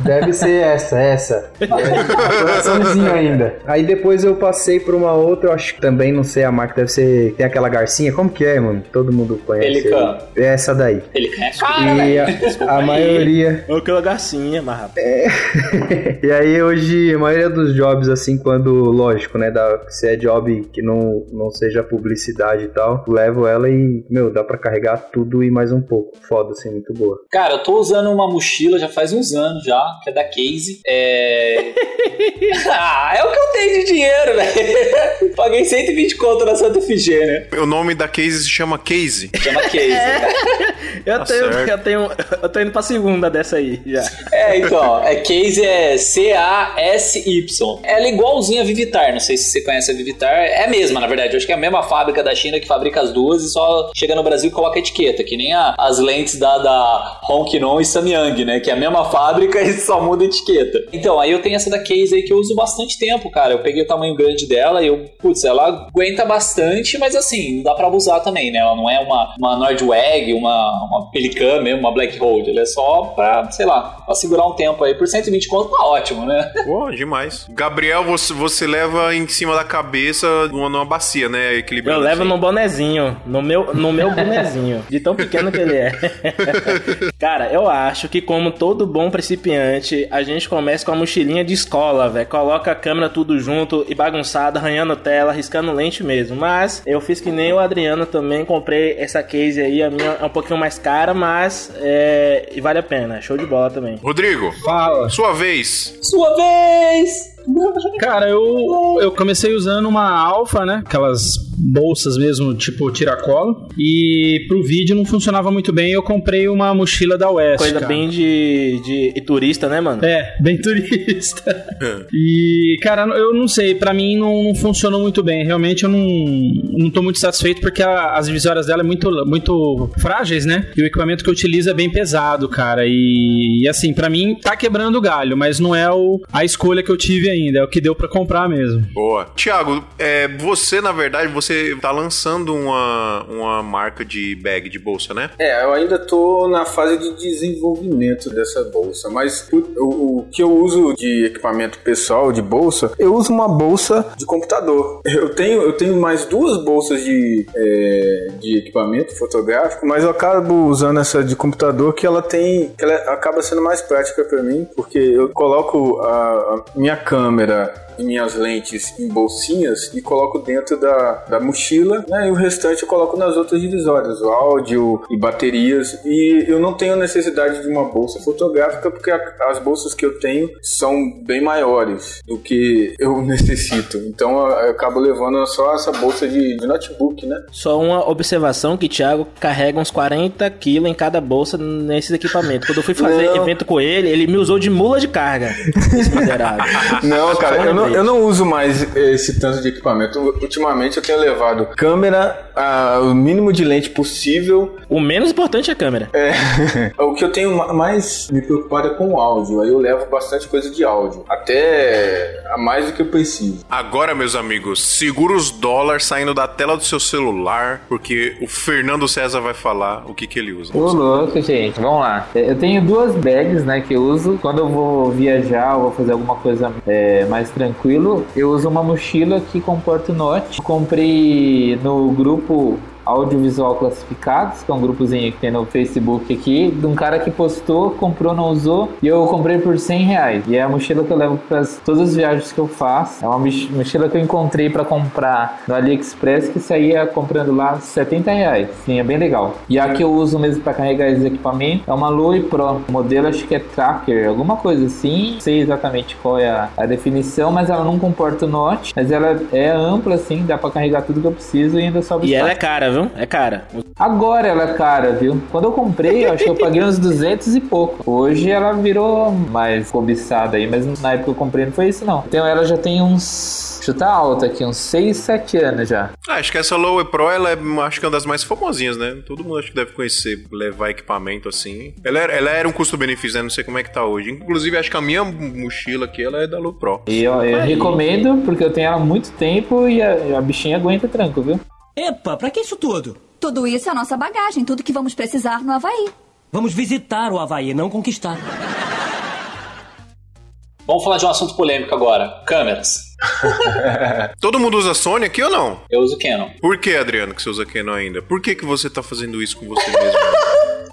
Deve ser essa, essa. É, coraçãozinho ainda. Aí depois eu passei por uma outra, eu acho que também não sei a marca, deve ser. Tem aquela garcinha, como que é, mano? Todo mundo conhece. Pelican. É essa daí. Ele é E a, a maioria. Ou aquela garcinha, mas rapaz. e aí hoje, a maioria dos jobs, assim, quando, lógico, né, dá, se é job que não, não seja publicidade e tal, levo ela e, meu, dá pra carregar tudo e mais um pouco. Foda, assim, muito boa. Cara, eu tô usando uma mochila já faz uns anos já, que é da Case. É... ah, é o que eu tenho de dinheiro, velho. Paguei 120 conto na Santa Efigênia. O nome da case se chama Case. Chama Case. Eu, Tá tenho, certo. eu tenho. Eu tô indo pra segunda dessa aí já. É, então, é Case é C-A-S-Y. Ela é igualzinha a Vivitar, não sei se você conhece a Vivitar. É a mesma, na verdade. Eu acho que é a mesma fábrica da China que fabrica as duas e só chega no Brasil e coloca a etiqueta, que nem a- as lentes da, da Hongkinon e Samyang, né? Que é a mesma fábrica e só muda a etiqueta. Então, aí eu tenho essa da Case aí que eu uso bastante tempo, cara. Eu peguei o tamanho grande dela e eu, putz, ela aguenta bastante, mas assim, não dá pra abusar também, né? Ela não é uma, uma Nordwag, uma, uma Pelican mesmo, uma Black Hold. Ela é só pra, sei lá, pra segurar um tempo aí. Por 120 conto tá ótimo, né? Pô, demais. Gabriel, você, você leva em cima da cabeça numa, numa bacia, né? Eu Equilibrando. levo assim. no bonezinho, no meu, no meu bonezinho, de tão pequeno que ele é. Cara, eu acho que como todo bom principiante, a gente começa com a mochilinha de escola, velho. Coloca a câmera tudo junto e bagunçada, arranhando tela, riscando lente mesmo. Mas eu fiz que nem o Adriano também, comprei essa case aí, a minha é um pouquinho mais cara, mas é, e vale a pena. Show de bola também. Rodrigo, Fala. sua vez. Sua vez! Cara, eu, eu comecei usando uma alfa, né? Aquelas bolsas mesmo, tipo tiracolo. E pro vídeo não funcionava muito bem. Eu comprei uma mochila da West. Coisa cara. bem de, de, de turista, né, mano? É, bem turista. e, cara, eu não sei, pra mim não, não funcionou muito bem. Realmente eu não, não tô muito satisfeito porque a- as divisórias dela é muito, muito frágeis, né? E o equipamento que eu utilizo é bem pesado, cara. E, e assim, pra mim tá quebrando o galho, mas não é o, a escolha que eu tive ainda, é o que deu pra comprar mesmo. Boa. Tiago, é, você, na verdade, você tá lançando uma, uma marca de bag, de bolsa, né? É, eu ainda tô na fase de desenvolvimento dessa bolsa, mas o, o- o que eu uso de equipamento pessoal, de bolsa, eu uso uma bolsa de computador. Eu tenho, eu tenho mais duas bolsas de, é, de equipamento fotográfico, mas eu acabo usando essa de computador que ela tem, que ela acaba sendo mais prática para mim, porque eu coloco a, a minha câmera e minhas lentes em bolsinhas e coloco dentro da, da mochila, né? E o restante eu coloco nas outras divisórias, o áudio e baterias. E eu não tenho necessidade de uma bolsa fotográfica porque a- as bolsas que eu tenho são bem maiores do que eu necessito. Então eu, eu acabo levando só essa bolsa de, de notebook, né? Só uma observação que Thiago carrega uns 40 quilos em cada bolsa nesses equipamentos. Quando eu fui fazer Não. evento com ele, ele me usou de mula de carga. Esse miserável. Não, cara, eu não, eu não uso mais esse tanto de equipamento. Ultimamente eu tenho levado câmera, ah, o mínimo de lente possível. O menos importante é a câmera. É, o que eu tenho ma- mais me preocupado é com o áudio. Aí eu levo bastante coisa de áudio. Até a mais do que eu preciso. Agora, meus amigos, segura os dólares saindo da tela do seu celular, porque o Fernando César vai falar o que, que ele usa. Ô louco, gente. Vamos lá. Eu tenho duas bags, né, que eu uso. Quando eu vou viajar ou vou fazer alguma coisa é, mais tranquilo, eu uso uma mochila que comporta o Note. Comprei no grupo Audiovisual Classificados, que é um grupozinho que tem no Facebook aqui, de um cara que postou, comprou, não usou, e eu comprei por 100 reais. E é a mochila que eu levo para todas as viagens que eu faço. É uma moch- mochila que eu encontrei para comprar no AliExpress, que saía comprando lá 70 reais. Sim, é bem legal. E a que eu uso mesmo para carregar esses equipamentos é uma Loe Pro. O modelo acho que é Tracker, alguma coisa assim. Não sei exatamente qual é a, a definição, mas ela não comporta o Note. Mas ela é ampla, assim, dá para carregar tudo que eu preciso e ainda sobe E ela é espaço. cara, viu? É cara. Agora ela é cara, viu? Quando eu comprei, eu acho que eu paguei uns 200 e pouco. Hoje ela virou mais cobiçada aí, mas na época que eu comprei não foi isso não. Então ela já tem uns... Chuta alta aqui, uns 6, 7 anos já. Ah, acho que essa Lowe Pro, ela é, acho que é uma das mais famosinhas, né? Todo mundo acho que deve conhecer, levar equipamento assim. Ela era, ela era um custo-benefício, né? Não sei como é que tá hoje. Inclusive, acho que a minha mochila aqui, ela é da Lowe Pro. E eu, eu recomendo, porque eu tenho ela há muito tempo e a, a bichinha aguenta tranco, viu? Epa, pra que isso tudo? Tudo isso é a nossa bagagem, tudo que vamos precisar no Havaí. Vamos visitar o Havaí, não conquistar. Vamos falar de um assunto polêmico agora. Câmeras. Todo mundo usa Sony aqui ou não? Eu uso Canon. Por que, Adriano, que você usa Canon ainda? Por que, que você tá fazendo isso com você mesmo?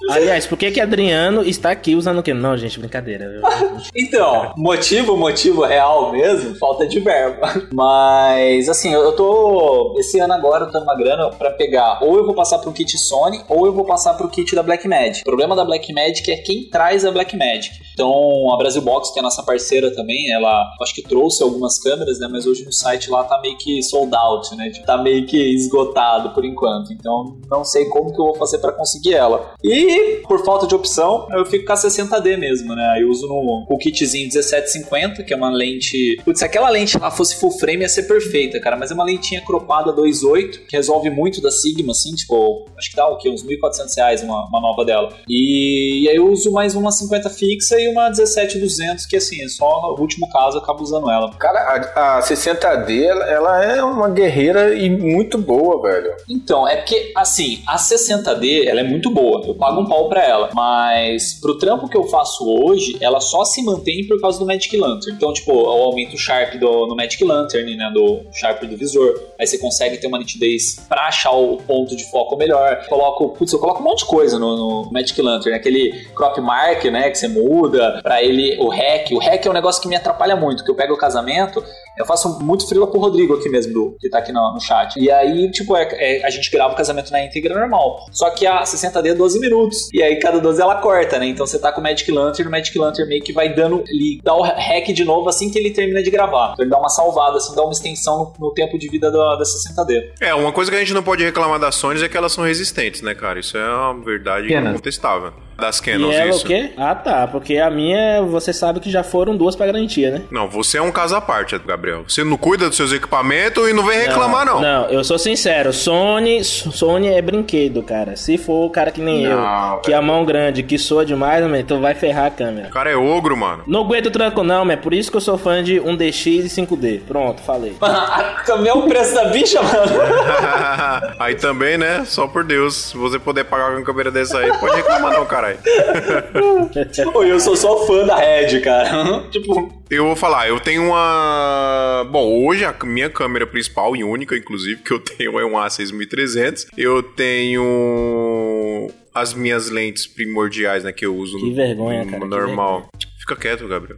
Aliás, por que que Adriano está aqui usando o que? Não, gente, brincadeira. Então, motivo, motivo real mesmo, falta de verba. Mas, assim, eu tô. Esse ano agora eu tô numa grana pra pegar. Ou eu vou passar pro kit Sony, ou eu vou passar pro kit da Blackmagic. O problema da Blackmagic é quem traz a Blackmagic. Então a Brasil Box, que é a nossa parceira também, ela acho que trouxe algumas câmeras, né? Mas hoje no site lá tá meio que sold out, né? Tipo, Tá meio que esgotado por enquanto. Então não sei como que eu vou fazer para conseguir ela. E por falta de opção, eu fico com a 60D mesmo, né? Eu uso no, o kitzinho 1750, que é uma lente. Putz, se aquela lente lá fosse full frame ia ser perfeita, cara. Mas é uma lentinha cropada 2.8, que resolve muito da Sigma, assim, tipo, acho que dá o quê? Uns 1.400 reais uma, uma nova dela. E, e aí eu uso mais uma 50 fixa e uma 17200, que assim, é só o último caso eu acabo usando ela. Cara, a, a 60D, ela, ela é uma guerreira e muito boa, velho. Então, é porque, assim, a 60D, ela é muito boa. Eu pago um pau pra ela. Mas, pro trampo que eu faço hoje, ela só se mantém por causa do Magic Lantern. Então, tipo, eu aumento o Sharp do, no Magic Lantern, né? Do Sharp do visor. Aí você consegue ter uma nitidez pra achar o ponto de foco melhor. Coloco, putz, eu coloco um monte de coisa no, no Magic Lantern. Aquele crop mark, né? Que você muda. Pra ele, o hack. O hack é um negócio que me atrapalha muito. Que eu pego o casamento, eu faço muito frila pro Rodrigo aqui mesmo, do, que tá aqui no, no chat. E aí, tipo, é, é- a gente grava o casamento na íntegra normal. Só que a 60D é 12 minutos. E aí, cada 12 ela corta, né? Então você tá com o Magic Lantern, o Magic Lantern meio que vai dando. Ele dá o hack de novo assim que ele termina de gravar. Então ele dá uma salvada, assim, dá uma extensão no, no tempo de vida da, da 60D. É, uma coisa que a gente não pode reclamar das Sony é que elas são resistentes, né, cara? Isso é uma verdade Canon. incontestável. Das E Canons, ela isso. o quê? Ah, tá. Porque a minha, você sabe que já foram duas pra garantia, né? Não, você é um caso à parte, Gabriel. Você não cuida dos seus equipamentos e não vem reclamar, não. Não, eu sou sincero. Sony, Sony é brinquedo, cara. Se for o cara que nem Não, eu, que a mão grande, que soa demais, man, tu vai ferrar a câmera. O cara é ogro, mano. Não aguento tranco não, mas é por isso que eu sou fã de 1DX e 5D. Pronto, falei. Também é o preço da bicha, mano. aí também, né? Só por Deus. Se você puder pagar com uma câmera dessa aí, pode reclamar não, caralho. Eu sou só fã da Red, cara. tipo. Eu vou falar, eu tenho uma. Bom, hoje a minha câmera principal e única, inclusive, que eu tenho é um A6300. Eu tenho as minhas lentes primordiais, né, que eu uso Que no, vergonha, no cara, normal. Fica quieto, Gabriel.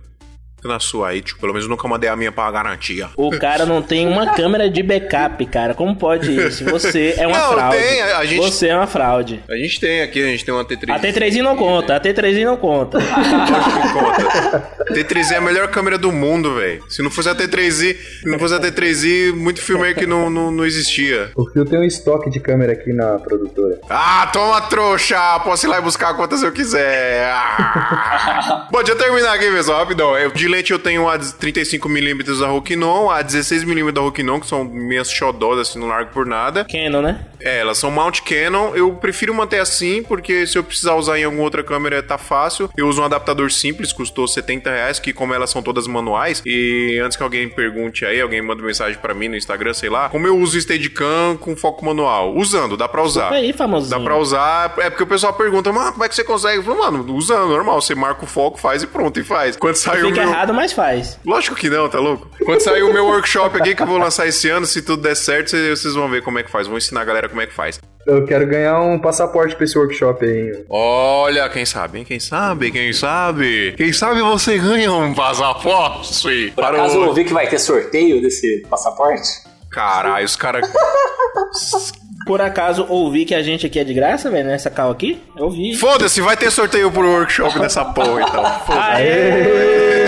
Na sua aí, tipo, pelo menos eu nunca mandei a minha pra garantia. O cara não tem uma câmera de backup, cara. Como pode isso? Você é uma Não, fraude. tem, a- a gente- Você é uma fraude. A gente tem aqui, a gente tem uma T3. A T3i não conta, a T3i não conta. T3i é a melhor câmera do mundo, velho. Se não fosse a T3i, se não fosse a T3i, muito filme que não, não, não existia. O Fio tem um estoque de câmera aqui na produtora. Ah, toma trouxa! Posso ir lá e buscar quantas eu quiser. Ah. Bom, deixa eu terminar aqui, pessoal, rapidão. Eu, de lente eu tenho a 35mm da Rokinon, a 16mm da Rokinon, que são minhas xodós, assim, não largo por nada. Canon, né? É, elas são mount Canon. Eu prefiro manter assim, porque se eu precisar usar em alguma outra câmera, tá fácil. Eu uso um adaptador simples, custou 70 reais, que como elas são todas manuais, e antes que alguém pergunte aí, alguém manda mensagem pra mim no Instagram, sei lá, como eu uso o Steadicam com foco manual? Usando, dá pra usar. Aí, famosinho. Dá pra usar, é porque o pessoal pergunta, mas como é que você consegue? Eu falo, mano, usando, normal, você marca o foco, faz e pronto, e faz. Quando saiu o meu... errado, mas faz. Lógico que não, tá louco? Quando sair o meu workshop aqui, que eu vou lançar esse ano, se tudo der certo, vocês vão ver como é que faz. Vou ensinar a galera como é que faz. Eu quero ganhar um passaporte pra esse workshop aí. Olha, quem sabe, hein? Quem sabe, quem sabe? Quem sabe você ganha um passaporte. Por acaso eu ouvi que vai ter sorteio desse passaporte? Caralho, os caras. Por acaso ouvi que a gente aqui é de graça, velho, nessa cal aqui? Eu vi. Foda-se, vai ter sorteio pro workshop dessa porra, então.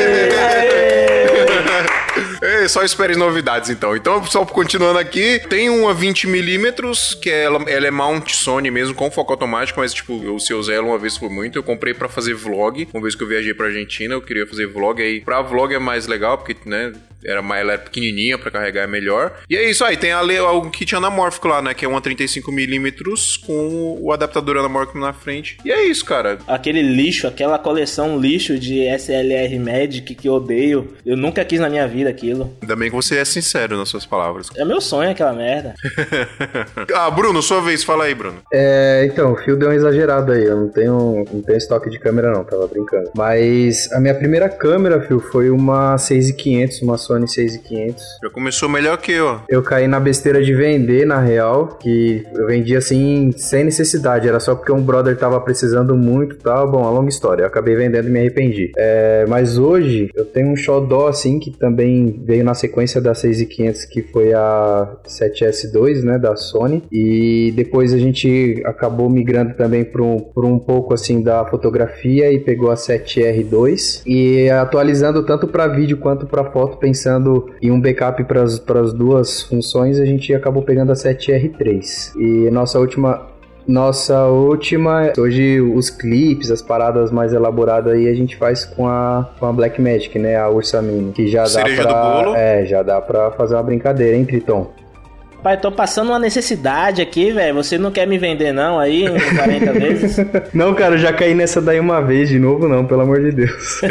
É, só espere novidades então. Então, só continuando aqui, tem uma 20mm, que ela, ela é mount Sony mesmo, com foco automático, mas tipo, eu se eu usei ela uma vez foi muito. Eu comprei pra fazer vlog. Uma vez que eu viajei pra Argentina, eu queria fazer vlog. Aí, pra vlog é mais legal, porque, né, era mais, ela é pequenininha pra carregar é melhor. E é isso aí, tem a, le- o kit anamórfico lá, né, que é uma 35mm com o adaptador anamórfico na frente. E é isso, cara. Aquele lixo, aquela coleção lixo de SLR Magic que eu odeio. Eu nunca quis na minha vida aquilo. Ainda bem que você é sincero nas suas palavras. É meu sonho aquela merda. ah, Bruno, sua vez, fala aí, Bruno. É, então, o Fio deu uma exagerada aí. Eu não tenho, não tenho estoque de câmera, não, tava brincando. Mas a minha primeira câmera, Fio, foi uma 6500, uma Sony Sony 6500. Já começou melhor que eu. Eu caí na besteira de vender, na real, que eu vendi assim, sem necessidade, era só porque um brother tava precisando muito e tal. Bom, a longa história, eu acabei vendendo e me arrependi. É, mas hoje eu tenho um xodó assim, que também veio na sequência da 6500, que foi a 7S2, né, da Sony. E depois a gente acabou migrando também para um, por um pouco assim da fotografia e pegou a 7R2. E atualizando tanto para vídeo quanto para foto, pensando em um backup para as duas funções, a gente acabou pegando a 7R3. E nossa última nossa última, hoje os clipes, as paradas mais elaboradas aí a gente faz com a, com a Black Magic, né, a Ursa Mini, que já Cereja dá pra, é, já dá pra fazer uma brincadeira, hein, Triton? Pai, tô passando uma necessidade aqui, velho. Você não quer me vender, não, aí, em 40 vezes? Não, cara, eu já caí nessa daí uma vez de novo, não, pelo amor de Deus.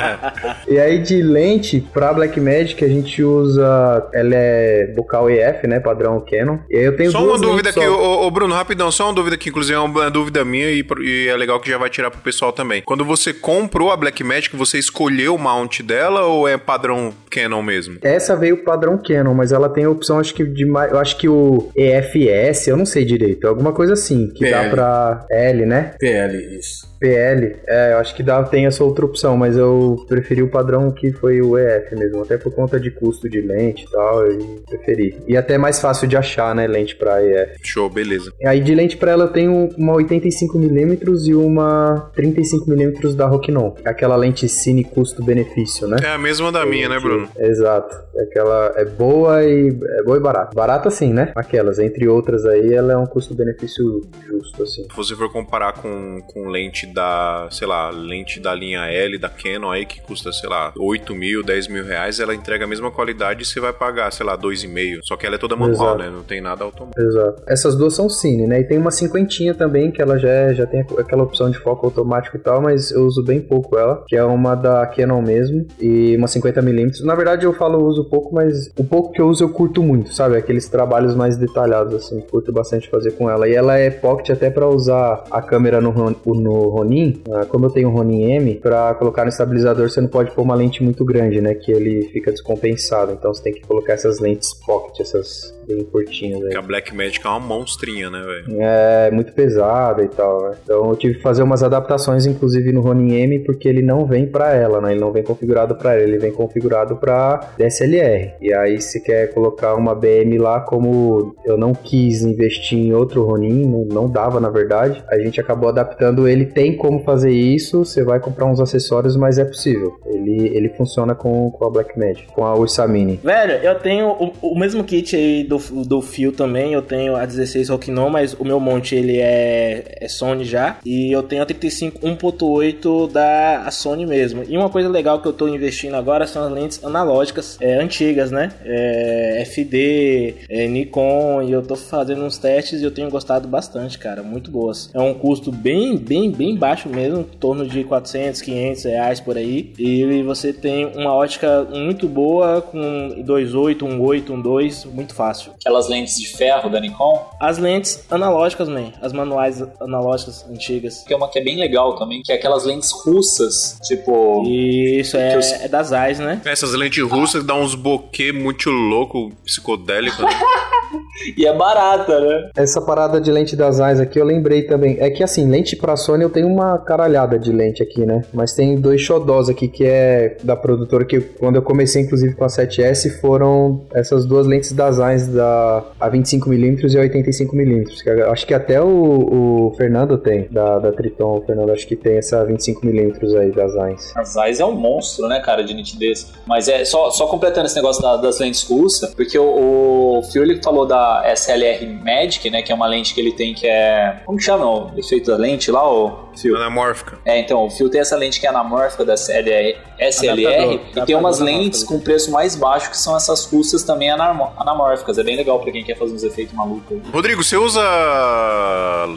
e aí de lente, pra Blackmagic a gente usa, ela é bocal EF, né, padrão Canon. E aí eu tenho Só uma dúvida aqui, ô, ô, Bruno, rapidão, só uma dúvida que inclusive é uma dúvida minha e, e é legal que já vai tirar pro pessoal também. Quando você comprou a Blackmagic, você escolheu o mount dela ou é padrão Canon mesmo? Essa veio padrão Canon, mas ela tem a opção, acho que de mais. Eu acho que o EFS, eu não sei direito, é alguma coisa assim, que dá PL. pra L, né? PL, isso. PL, é, eu acho que dá, tem essa outra opção, mas eu preferi o padrão que foi o EF mesmo, até por conta de custo de lente e tal, eu preferi. E até é mais fácil de achar, né, lente pra EF. Show, beleza. Aí de lente pra ela eu tenho uma 85mm e uma 35mm da Rokinon. Aquela lente cine custo-benefício, né? É a mesma da minha, né, Bruno? Exato. Aquela é boa e é boa e barata. Barata sim, né? Aquelas, entre outras aí, ela é um custo-benefício justo, assim. Se você for comparar com, com lente da, sei lá, lente da linha L da Canon aí, que custa, sei lá, 8 mil, 10 mil reais, ela entrega a mesma qualidade e você vai pagar, sei lá, 2,5. Só que ela é toda manual, Exato. né? Não tem nada automático. Exato. Essas duas são cine, né? E tem uma cinquentinha também, que ela já, é- já tem aquela opção de foco automático e tal, mas eu uso bem pouco ela, que é uma da Canon mesmo, e uma 50mm. Na verdade eu falo uso pouco, mas o pouco que eu uso eu curto muito, sabe? Aqueles trabalhos mais detalhados, assim, curto bastante fazer com ela. E ela é pocket até pra usar a câmera no, no Ronin, ah, como eu tenho o Ronin M, pra colocar no estabilizador você não pode pôr uma lente muito grande, né? Que ele fica descompensado. Então você tem que colocar essas lentes pocket, essas bem aí. Porque a Blackmagic é uma monstrinha, né, velho? É muito pesada e tal, né? Então eu tive que fazer umas adaptações, inclusive no Ronin M, porque ele não vem pra ela, né? Ele não vem configurado pra ela, ele vem configurado pra DSLR. E aí se quer colocar uma BM lá, como eu não quis investir em outro Ronin, não, não dava na verdade, a gente acabou adaptando ele. Tem como fazer isso, você vai comprar uns acessórios, mas é possível. Ele, ele funciona com, com a Blackmagic, com a Ursa Mini. Velho, eu tenho o, o mesmo kit aí do, do fio também. Eu tenho a 16 Rokinon, mas o meu monte ele é, é Sony já. E eu tenho a 35 1.8 da Sony mesmo. E uma coisa legal que eu tô investindo agora são as lentes analógicas é, antigas, né? É, FD, é, Nikon. E eu tô fazendo uns testes e eu tenho gostado bastante, cara. Muito boas. É um custo bem, bem, bem baixo mesmo. Em torno de 400, 500 reais por aí. E você tem uma ótica muito boa com 2.8, 1.8, 1.2, muito fácil. Aquelas lentes de ferro da Nikon, As lentes analógicas, man, as manuais analógicas antigas. que é uma que é bem legal também, que é aquelas lentes russas, tipo... Isso, é, os- é das Zeiss, né? Essas lentes russas dão uns bokeh muito louco, psicodélico, né? E é barata, né? Essa parada de lente das Zeiss aqui eu lembrei também. É que assim, lente pra Sony eu tenho uma caralhada de lente aqui, né? Mas tem dois xodós aqui que é da produtora que quando eu comecei inclusive com a 7S foram essas duas lentes das Zeiss da a 25mm e a 85mm. que eu Acho que até o, o Fernando tem da, da Triton, o Fernando acho que tem essa 25mm aí das Zeiss. A Zeiss é um monstro, né, cara, de nitidez. Mas é só, só completando esse negócio da- das lentes russas, porque o, o ele falou da SLR Magic, né, que é uma lente que ele tem que é... Como que chama o efeito da lente lá, o Phil? Anamórfica. É, então, o Phil tem essa lente que é anamórfica da SLR, SLR Adaptador, e tem adaptador umas anamórfico. lentes com preço mais baixo, que são essas russas também anamórficas. É bem legal pra quem quer fazer uns efeitos malucos. Rodrigo, você usa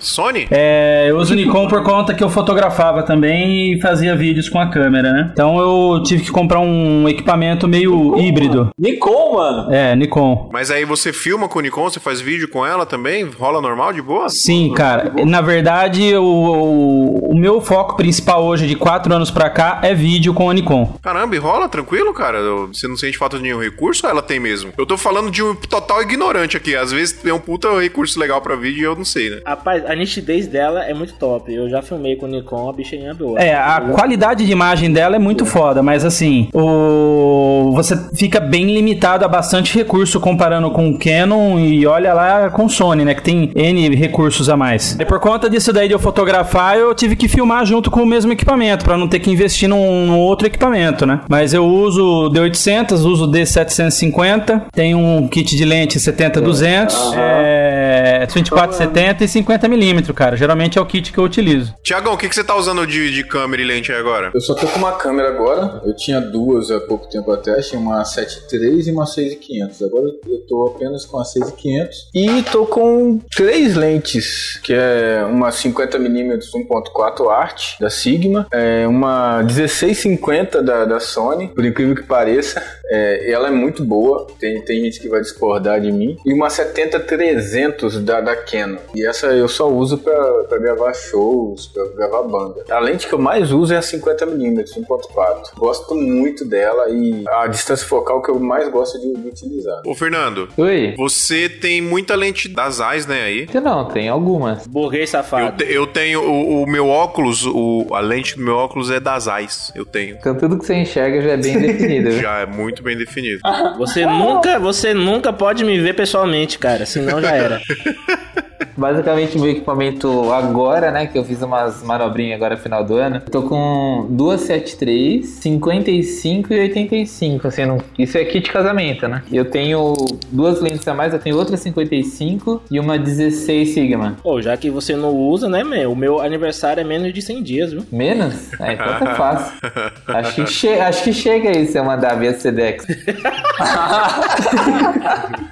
Sony? É, eu uso Nikon por conta que eu fotografava também e fazia vídeos com a câmera, né? Então eu tive que comprar um equipamento meio híbrido. Nikon, mano! É, Nikon. Mas aí você filma com o Nikon, você faz vídeo com ela também? Rola normal, de boa? Sim, cara. Na verdade, o, o meu foco principal hoje, de 4 anos pra cá, é vídeo com a Nikon. Caramba, e rola tranquilo, cara? Você não sente falta de nenhum recurso ou ela tem mesmo? Eu tô falando de um total ignorante aqui. Às vezes tem um puta recurso legal pra vídeo e eu não sei, né? Rapaz, a nitidez dela é muito top. Eu já filmei com o Nikon, a bichinha é boa. É, a qualidade de imagem dela é muito foda, mas assim, o você fica bem limitado a bastante recurso comparando com o Canon e olha lá com o Sony, né, que tem N recursos a mais. E por conta disso daí de eu fotografar, eu tive que filmar junto com o mesmo equipamento, pra não ter que investir num, num outro equipamento, né? Mas eu uso o D800, uso o D750, tem um kit de lente 70-200, é, 24-70 e 50mm, cara. Geralmente é o kit que eu utilizo. Tiagão, o que, que você tá usando de, de câmera e lente aí agora? Eu só tô com uma câmera agora. Eu tinha duas há pouco tempo atrás. Tinha uma 7.3 e uma 6.500. Agora eu tô apenas com a 6.500. E tô com três lentes, que é uma 50mm 1.4 Art da Sigma, é uma 1650 da, da Sony, por incrível que pareça. É, ela é muito boa, tem, tem gente que vai discordar de mim. E uma 70-300 da, da Canon. E essa eu só uso pra, pra gravar shows, pra gravar banda. A lente que eu mais uso é a 50mm 1.4. Gosto muito dela e a distância focal que eu mais gosto de, de utilizar. Ô, Fernando. Oi. Você tem muita lente das Zeiss, né, aí? Não, tem algumas. Burguês Eu, safado. te- eu tenho o, o meu óculos, o, a lente do meu óculos é das Zeiss. Eu tenho. Então tudo que você enxerga já é bem definido. Já é muito bem definido. Você nunca, você nunca pode me ver pessoalmente, cara. Senão já era. Basicamente, meu equipamento agora, né? Que eu fiz umas manobrinhas agora no final do ano. eu Tô com duas 73, 55 e 85. Assim, não... isso é kit casamento, né? Eu tenho duas lentes a mais. Eu tenho outra 55 e uma 16 Sigma. Pô, já que você não usa, né, meu? O meu aniversário é menos de 100 dias, viu? Menos? É, então tá fácil. Acho que, che... Acho que chega aí se eu mandar via Sedex.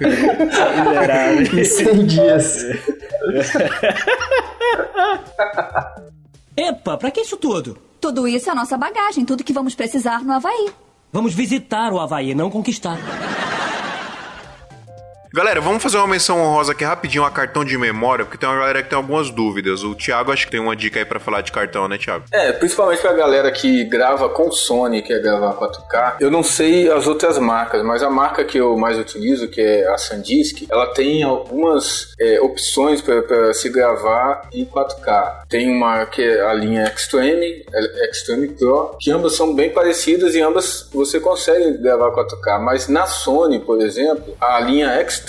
Miserável. Em 100 dias. Epa, pra que isso tudo? Tudo isso é a nossa bagagem, tudo que vamos precisar no Havaí. Vamos visitar o Havaí, não conquistar. Galera, vamos fazer uma menção honrosa aqui rapidinho a cartão de memória, porque tem uma galera que tem algumas dúvidas. O Thiago acho que tem uma dica aí pra falar de cartão, né, Thiago? É, principalmente pra galera que grava com Sony, quer gravar 4K. Eu não sei as outras marcas, mas a marca que eu mais utilizo, que é a SanDisk, ela tem algumas é, opções para se gravar em 4K. Tem uma que é a linha Extreme, é, Extreme Pro, que ambas são bem parecidas e ambas você consegue gravar 4K. Mas na Sony, por exemplo, a linha Extreme,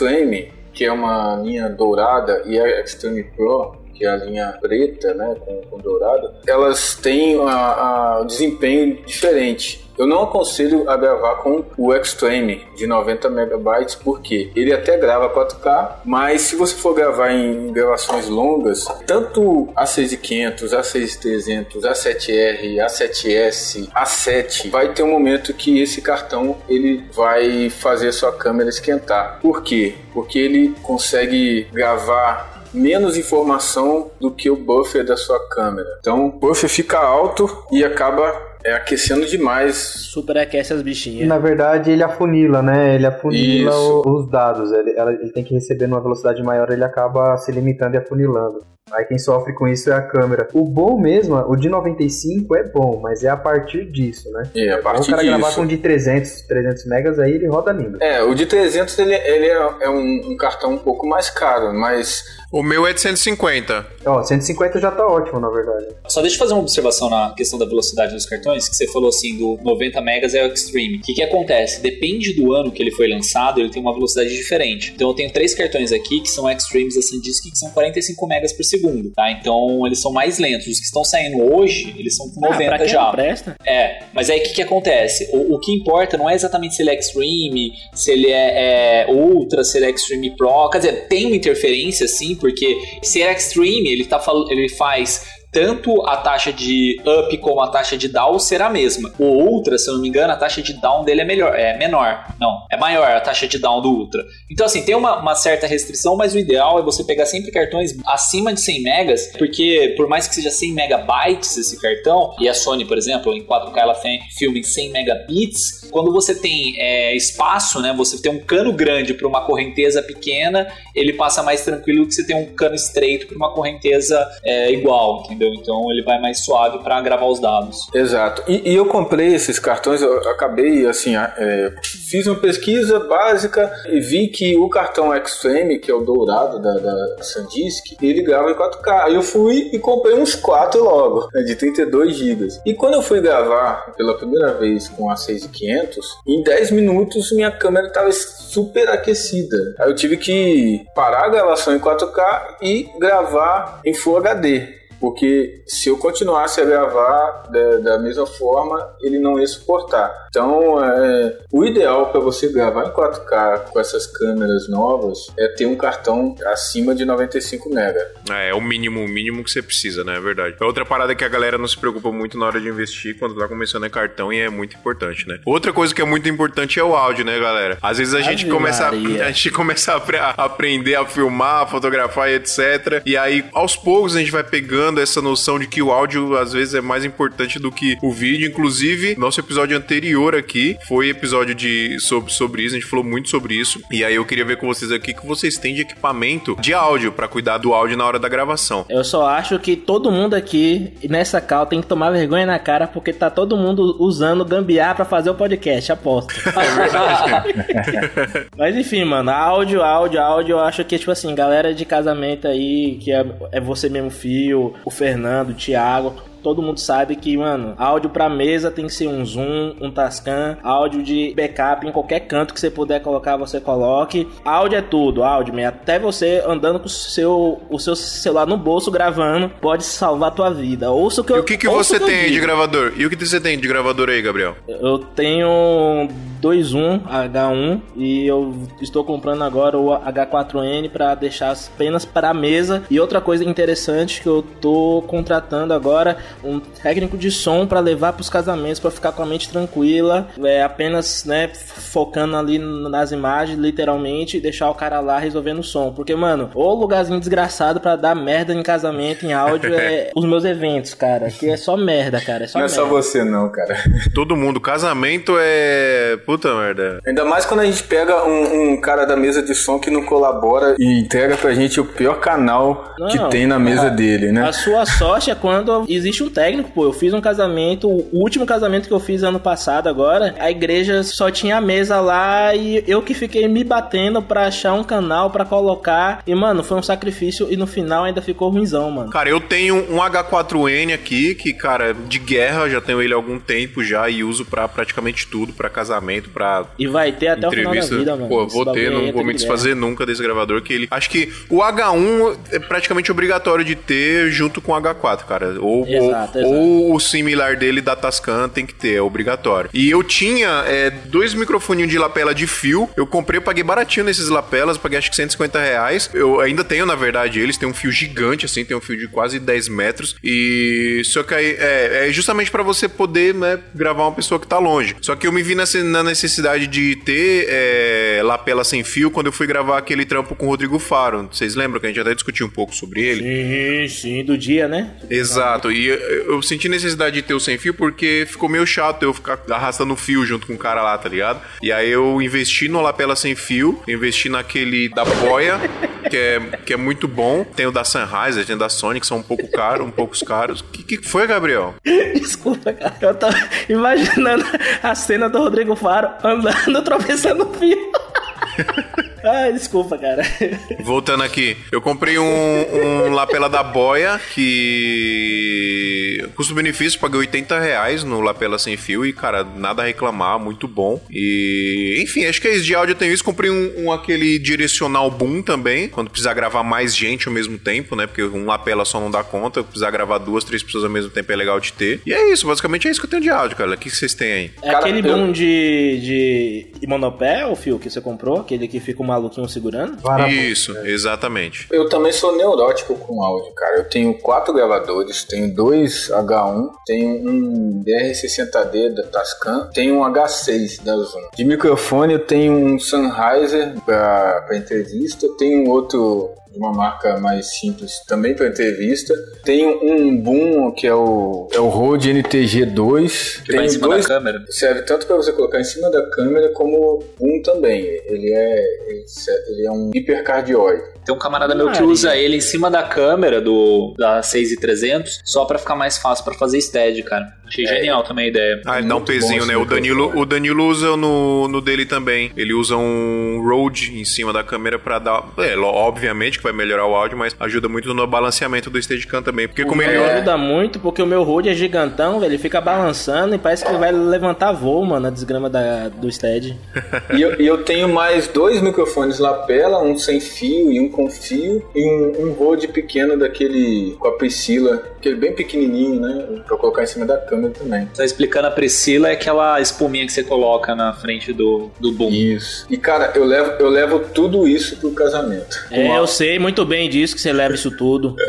que é uma linha dourada, e a Extreme Pro, que é a linha preta, né, com, com dourado, elas têm a desempenho diferente. Eu não aconselho a gravar com o Extreme de 90 megabytes, porque ele até grava 4K, mas se você for gravar em gravações longas, tanto a 6500, a 6300, a 7R, a 7S, a 7, vai ter um momento que esse cartão ele vai fazer a sua câmera esquentar. Por quê? Porque ele consegue gravar menos informação do que o buffer da sua câmera. Então, o buffer fica alto e acaba é, aquecendo demais. Superaquece as bichinhas. Na verdade, ele afunila, né? Ele afunila o- os dados. Ele, ela- ele tem que receber numa velocidade maior, ele acaba se limitando e afunilando. Aí quem sofre com isso é a câmera. O bom mesmo, o de 95 é bom, mas é a partir disso, né? É, a Então, partir o cara gravar disso. com de 300, 300 megas, aí ele roda lindo. É, o de 300 ele, ele é, é um, um cartão um pouco mais caro, mas O meu é de 150. Ó, 150 já tá ótimo, na verdade. Só deixa eu fazer uma observação na questão da velocidade dos cartões, que você falou assim, do 90 megas é o Extreme. O que, que acontece? Depende do ano que ele foi lançado, ele tem uma velocidade diferente. Então eu tenho três cartões aqui que são Extremes da SanDisk, que são 45 megas por segundo, tá? Então eles são mais lentos. Os que estão saindo hoje, eles são com Ah, 90 pra quem já. não presta? É, mas aí o que, que acontece? O, o que importa não é exatamente se ele é Extreme, se ele é, é Ultra, se ele é Extreme Pro. Quer dizer, tem uma interferência sim, porque se é Extreme, ele, tá, ele faz tanto a taxa de up como a taxa de down será a mesma. O Ultra, se eu não me engano, a taxa de down dele é melhor, é menor. Não, é maior a taxa de down do Ultra. Então, assim, tem uma, uma certa restrição, mas o ideal é você pegar sempre cartões acima de 100 megas, porque por mais que seja 100 megabytes esse cartão, e a Sony, por exemplo, em 4K ela tem filme em 100 megabits, quando você tem é, espaço, né? Você tem um cano grande para uma correnteza pequena, ele passa mais tranquilo que você tem um cano estreito para uma correnteza é, igual, entendeu? Então ele vai mais suave para gravar os dados. Exato. E, e eu comprei esses cartões, eu acabei assim, é, fiz uma pesquisa básica e vi que o cartão Extreme, que é o dourado da, da SanDisk, ele grava em 4K. Aí eu fui e comprei uns 4 logo, né, de 32 GB. E quando eu fui gravar pela primeira vez com a 6500, em 10 minutos minha câmera estava super aquecida. Aí eu tive que parar a gravação em 4K e gravar em Full HD. Porque se eu continuasse a gravar da, da mesma forma, ele não ia suportar. Então, é, o ideal para você gravar em 4K com essas câmeras novas é ter um cartão acima de 95 MB. É, é o mínimo, o mínimo que você precisa, né? É verdade. É outra parada que a galera não se preocupa muito na hora de investir quando tá começando é cartão e é muito importante, né? Outra coisa que é muito importante é o áudio, né, galera? Às vezes a gente começa a, a gente começa a, a aprender a filmar, a fotografar e etc. E aí, aos poucos, a gente vai pegando essa noção de que o áudio às vezes é mais importante do que o vídeo. Inclusive, nosso episódio anterior aqui foi episódio de sobre, sobre isso, a gente falou muito sobre isso. E aí eu queria ver com vocês aqui que vocês têm de equipamento de áudio para cuidar do áudio na hora da gravação. Eu só acho que todo mundo aqui nessa cal tem que tomar vergonha na cara porque tá todo mundo usando gambiar para fazer o podcast, aposto. Mas enfim, mano, áudio, áudio, áudio, eu acho que, tipo assim, galera de casamento aí, que é, é você mesmo, Fio, o Fernando, o Thiago, todo mundo sabe que, mano, áudio pra mesa tem que ser um zoom, um Tascam, áudio de backup em qualquer canto que você puder colocar, você coloque. Áudio é tudo, áudio, man. até você andando com o seu, o seu celular no bolso gravando, pode salvar a tua vida. Ouça o que eu E o que, que você que tem de gravador? E o que você tem de gravador aí, Gabriel? Eu tenho 2.1 H1 e eu estou comprando agora o H4N para deixar apenas para a mesa. E outra coisa interessante que eu tô contratando agora um técnico de som para levar para os casamentos para ficar com a mente tranquila, é apenas, né, focando ali nas imagens, literalmente, e deixar o cara lá resolvendo o som, porque mano, o lugarzinho desgraçado para dar merda em casamento em áudio é os meus eventos, cara, que é só merda, cara, é só Não merda. é só você não, cara. Todo mundo, casamento é puta merda. Ainda mais quando a gente pega um, um cara da mesa de som que não colabora e entrega pra gente o pior canal não, que tem na mesa dele, né? A sua sorte é quando existe um técnico, pô. Eu fiz um casamento, o último casamento que eu fiz ano passado agora, a igreja só tinha a mesa lá e eu que fiquei me batendo pra achar um canal pra colocar. E, mano, foi um sacrifício e no final ainda ficou ruimzão, mano. Cara, eu tenho um H4N aqui, que, cara, de guerra, já tenho ele há algum tempo já e uso pra praticamente tudo, pra casamento, pra. E vai ter até entrevista. o final da vida, mano. Pô, vou ter, não vou me desfazer nunca desse gravador, que ele. Acho que o H1 é praticamente obrigatório de ter junto com o H4, cara. Ou, Exato. Exato, Ou o similar dele da Tascam tem que ter, é obrigatório. E eu tinha é, dois microfoninhos de lapela de fio. Eu comprei, eu paguei baratinho nesses lapelas, paguei acho que 150 reais. Eu ainda tenho, na verdade, eles. Tem um fio gigante, assim, tem um fio de quase 10 metros. E só que aí é, é justamente para você poder né, gravar uma pessoa que tá longe. Só que eu me vi nessa, na necessidade de ter é, lapela sem fio quando eu fui gravar aquele trampo com o Rodrigo Faro. Vocês lembram que a gente até discutiu um pouco sobre ele? Sim, sim, do dia, né? Exato. E eu senti necessidade de ter o sem fio porque ficou meio chato eu ficar arrastando o fio junto com o cara lá, tá ligado? E aí eu investi no lapela sem fio, investi naquele da Boya, que é, que é muito bom. Tem o da Sennheiser, tem o da Sony, que são um pouco caros, um pouco caros. O que, que foi, Gabriel? Desculpa, cara. Eu tô imaginando a cena do Rodrigo Faro andando, tropeçando no fio. Ah, desculpa, cara. Voltando aqui, eu comprei um, um lapela da Boia que custo-benefício, paguei 80 reais no lapela sem fio e, cara, nada a reclamar, muito bom. E, enfim, acho que é isso de áudio eu tenho isso. Comprei um, um, aquele direcional boom também, quando precisar gravar mais gente ao mesmo tempo, né? Porque um lapela só não dá conta, precisar gravar duas, três pessoas ao mesmo tempo é legal de ter. E é isso, basicamente é isso que eu tenho de áudio, cara. O que vocês têm aí? É cara, aquele boom eu... de, de monopé, o fio que você comprou? Aquele que fica uma maluquinho segurando? Isso, exatamente. Eu também sou neurótico com áudio, cara. Eu tenho quatro gravadores, tenho dois H1, tenho um DR60D da Tascam, tenho um H6 da Zoom. De microfone eu tenho um Sennheiser pra, pra entrevista, tenho outro de uma marca mais simples, também para entrevista. Tem um Boom que é o é o Rode NTG2. Que Tem vai em cima dois, da câmera. Serve tanto para você colocar em cima da câmera como Boom também. Ele é ele, ele é um hipercardioide. Tem um camarada meu que usa ele em cima da câmera do da 6300 só pra ficar mais fácil pra fazer stead, cara. Achei genial também a ideia. Ah, ele dá um pezinho, né? O Danilo, o Danilo usa no, no dele também. Ele usa um Rode em cima da câmera pra dar. É, obviamente que vai melhorar o áudio, mas ajuda muito no balanceamento do Steadicam também. Porque como ele. Não ajuda muito, porque o meu Rode é gigantão, velho. Ele fica balançando e parece que vai levantar voo, mano, na desgrama da, do stead. E eu, e eu tenho mais dois microfones lapela, um sem fio e um com fio, e um, um Rode pequeno daquele com a Priscila, aquele bem pequenininho, né? Pra colocar em cima da câmera também. Tá explicando a Priscila é aquela espuminha que você coloca na frente do, do boom. Isso. E cara, eu levo, eu levo tudo isso pro casamento. É, eu sei muito bem disso que você leva isso tudo.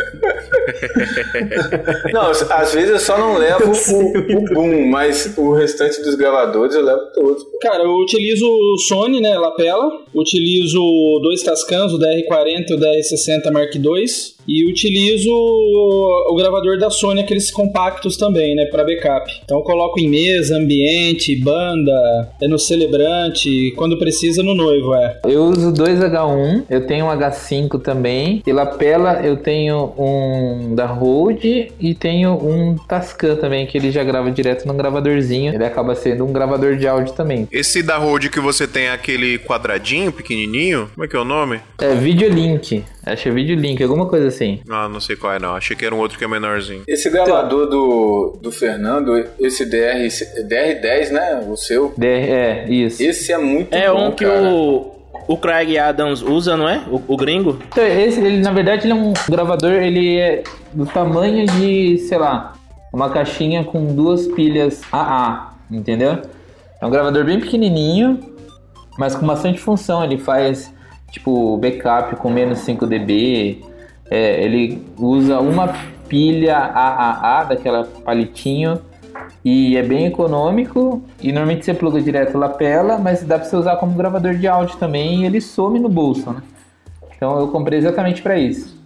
Não, às vezes eu só não levo o, o boom, mas o restante dos gravadores eu levo todos. Cara, eu utilizo o Sony, né, lapela. Utilizo dois Tascams, o DR40 e o DR60 Mark II. E utilizo o gravador da Sony, aqueles compactos também, né, para backup. Então eu coloco em mesa, ambiente, banda, é no celebrante, quando precisa no noivo, é. Eu uso dois H1, eu tenho um H5 também. E lapela eu tenho um da Rode e tenho um Tascam também, que ele já grava direto num gravadorzinho. Ele acaba sendo um gravador de áudio também. Esse da Rode que você tem é aquele quadradinho, pequenininho. Como é que é o nome? É Videolink. Acho que é Videolink, alguma coisa assim. Ah, não sei qual é não. Achei que era um outro que é menorzinho. Esse gravador do, do Fernando, esse DR, DR10, né? O seu. DR, é, isso. Esse é muito É bom, um que cara. o, o Craig Adams usa, não é? O, o gringo? Então, esse, ele, na verdade, ele é um gravador, ele é do tamanho de, sei lá, uma caixinha com duas pilhas AA, entendeu? É um gravador bem pequenininho, mas com bastante função. Ele faz, tipo, backup com menos 5 dB. É, ele usa uma pilha AAA, daquela palitinho, e é bem econômico. E normalmente você pluga direto lapela, mas dá pra você usar como gravador de áudio também e ele some no bolso, né? Então eu comprei exatamente pra isso.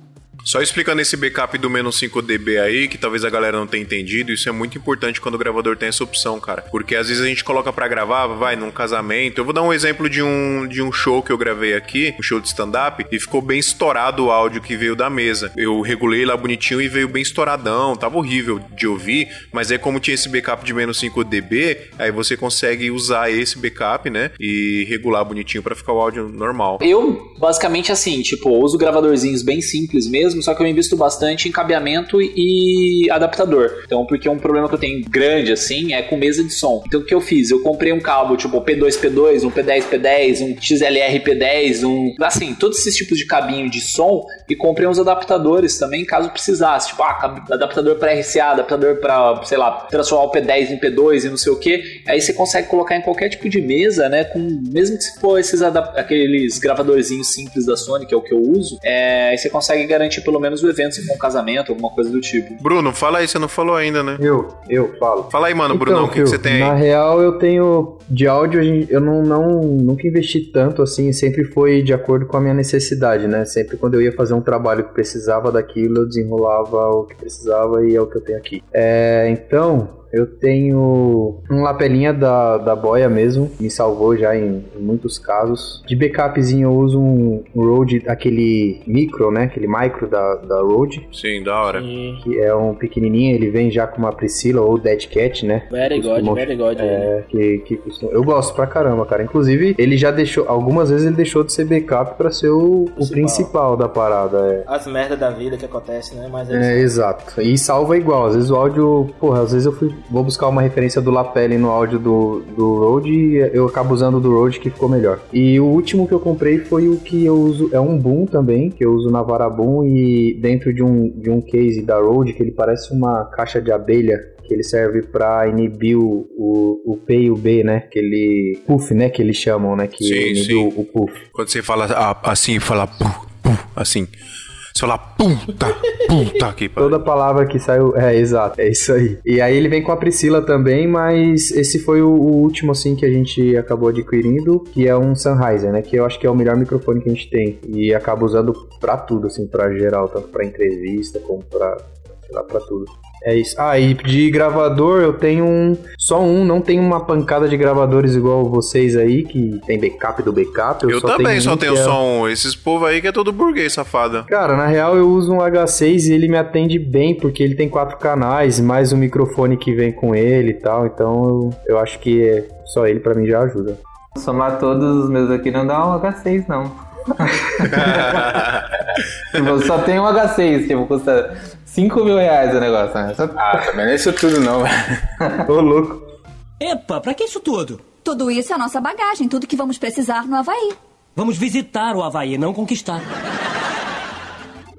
Só explicando esse backup do menos 5 dB aí, que talvez a galera não tenha entendido, isso é muito importante quando o gravador tem essa opção, cara. Porque às vezes a gente coloca pra gravar, vai, num casamento. Eu vou dar um exemplo de um, de um show que eu gravei aqui, um show de stand-up, e ficou bem estourado o áudio que veio da mesa. Eu regulei lá bonitinho e veio bem estouradão, tava horrível de ouvir, mas aí como tinha esse backup de menos 5 dB, aí você consegue usar esse backup, né, e regular bonitinho pra ficar o áudio normal. Eu, basicamente, assim, tipo, uso gravadorzinhos bem simples mesmo, só que eu invisto bastante em cabeamento e adaptador. Então, porque um problema que eu tenho grande, assim, é com mesa de som. Então, o que eu fiz? Eu comprei um cabo, tipo, P2P2, um P10P10, um XLR P10, um... Assim, todos esses tipos de cabinho de som e comprei uns adaptadores também, caso precisasse. Tipo, ah, adaptador para RCA, adaptador para, sei lá, transformar o P10 em P2 e não sei o que. Aí você consegue colocar em qualquer tipo de mesa, né? Com, mesmo que se for esses aqueles gravadorzinhos simples da Sony, que é o que eu uso, é, aí você consegue garantir pelo menos o evento, se for um casamento, alguma coisa do tipo. Bruno, fala aí, você não falou ainda, né? Eu, eu falo. Fala aí, mano, Então, Brunão, o que, que você tem Na aí? real, eu tenho. De áudio, eu não, não nunca investi tanto assim, sempre foi de acordo com a minha necessidade, né? Sempre quando eu ia fazer um trabalho que precisava daquilo, eu desenrolava o que precisava e é o que eu tenho aqui. É, então, eu tenho um lapelinha da, da boia mesmo, me salvou já em, em muitos casos. De backupzinho eu uso um, um Rode, aquele micro, né? Aquele micro da, da Rode. Sim, da hora. Que é um pequenininho, ele vem já com uma Priscila ou Dead Cat, né? Very God, Costuma- very God. É, que, que costuma- Eu gosto pra caramba, cara. Inclusive, ele já deixou. Algumas vezes ele deixou de ser backup pra ser o, o principal da parada. É. As merdas da vida que acontecem, né? Mas É, exato. E salva igual. Às vezes o áudio. Porra, às vezes eu fui, vou buscar uma referência do Lapelle no áudio do, do Rode e eu acabo usando o do Rode que ficou melhor. E o último que eu comprei foi o que eu uso. É um Boom também, que eu uso na Varaboom e dentro de um, de um case da Rode que ele parece uma caixa de abelha que ele serve pra inibir o, o, o P e o B, né? Aquele puff, né? Que eles chamam, né? Que Sim, sim. O, o puff. Quando você fala assim, fala pu, pu, assim. Você fala, puta, puta que pariu. Toda palavra que saiu. É, exato. É isso aí. E aí ele vem com a Priscila também, mas esse foi o, o último, assim, que a gente acabou adquirindo, que é um Sennheiser, né? Que eu acho que é o melhor microfone que a gente tem. E acaba usando pra tudo, assim, pra geral, tanto pra entrevista como pra. sei lá, pra tudo. É isso. Ah, e de gravador eu tenho um. Só um, não tenho uma pancada de gravadores igual vocês aí, que tem backup do backup. Eu, Eu só também tenho só um tenho é- só um. Esses povo aí que é todo burguês, safada. Cara, na real eu uso um H6 e ele me atende bem, porque ele tem quatro canais, mais o microfone que vem com ele e tal. Então eu, eu acho que é- só ele pra mim já ajuda. Somar todos os meus aqui não dá um H6, não. tipo, só tem um H6, tipo, custa 5 mil reais o negócio, né? Só- Ah, também não é isso tudo não, velho. Ô, louco. Epa, pra que isso tudo? Tudo isso é a nossa bagagem, tudo que vamos precisar no Havaí. Vamos visitar o Havaí, não conquistar.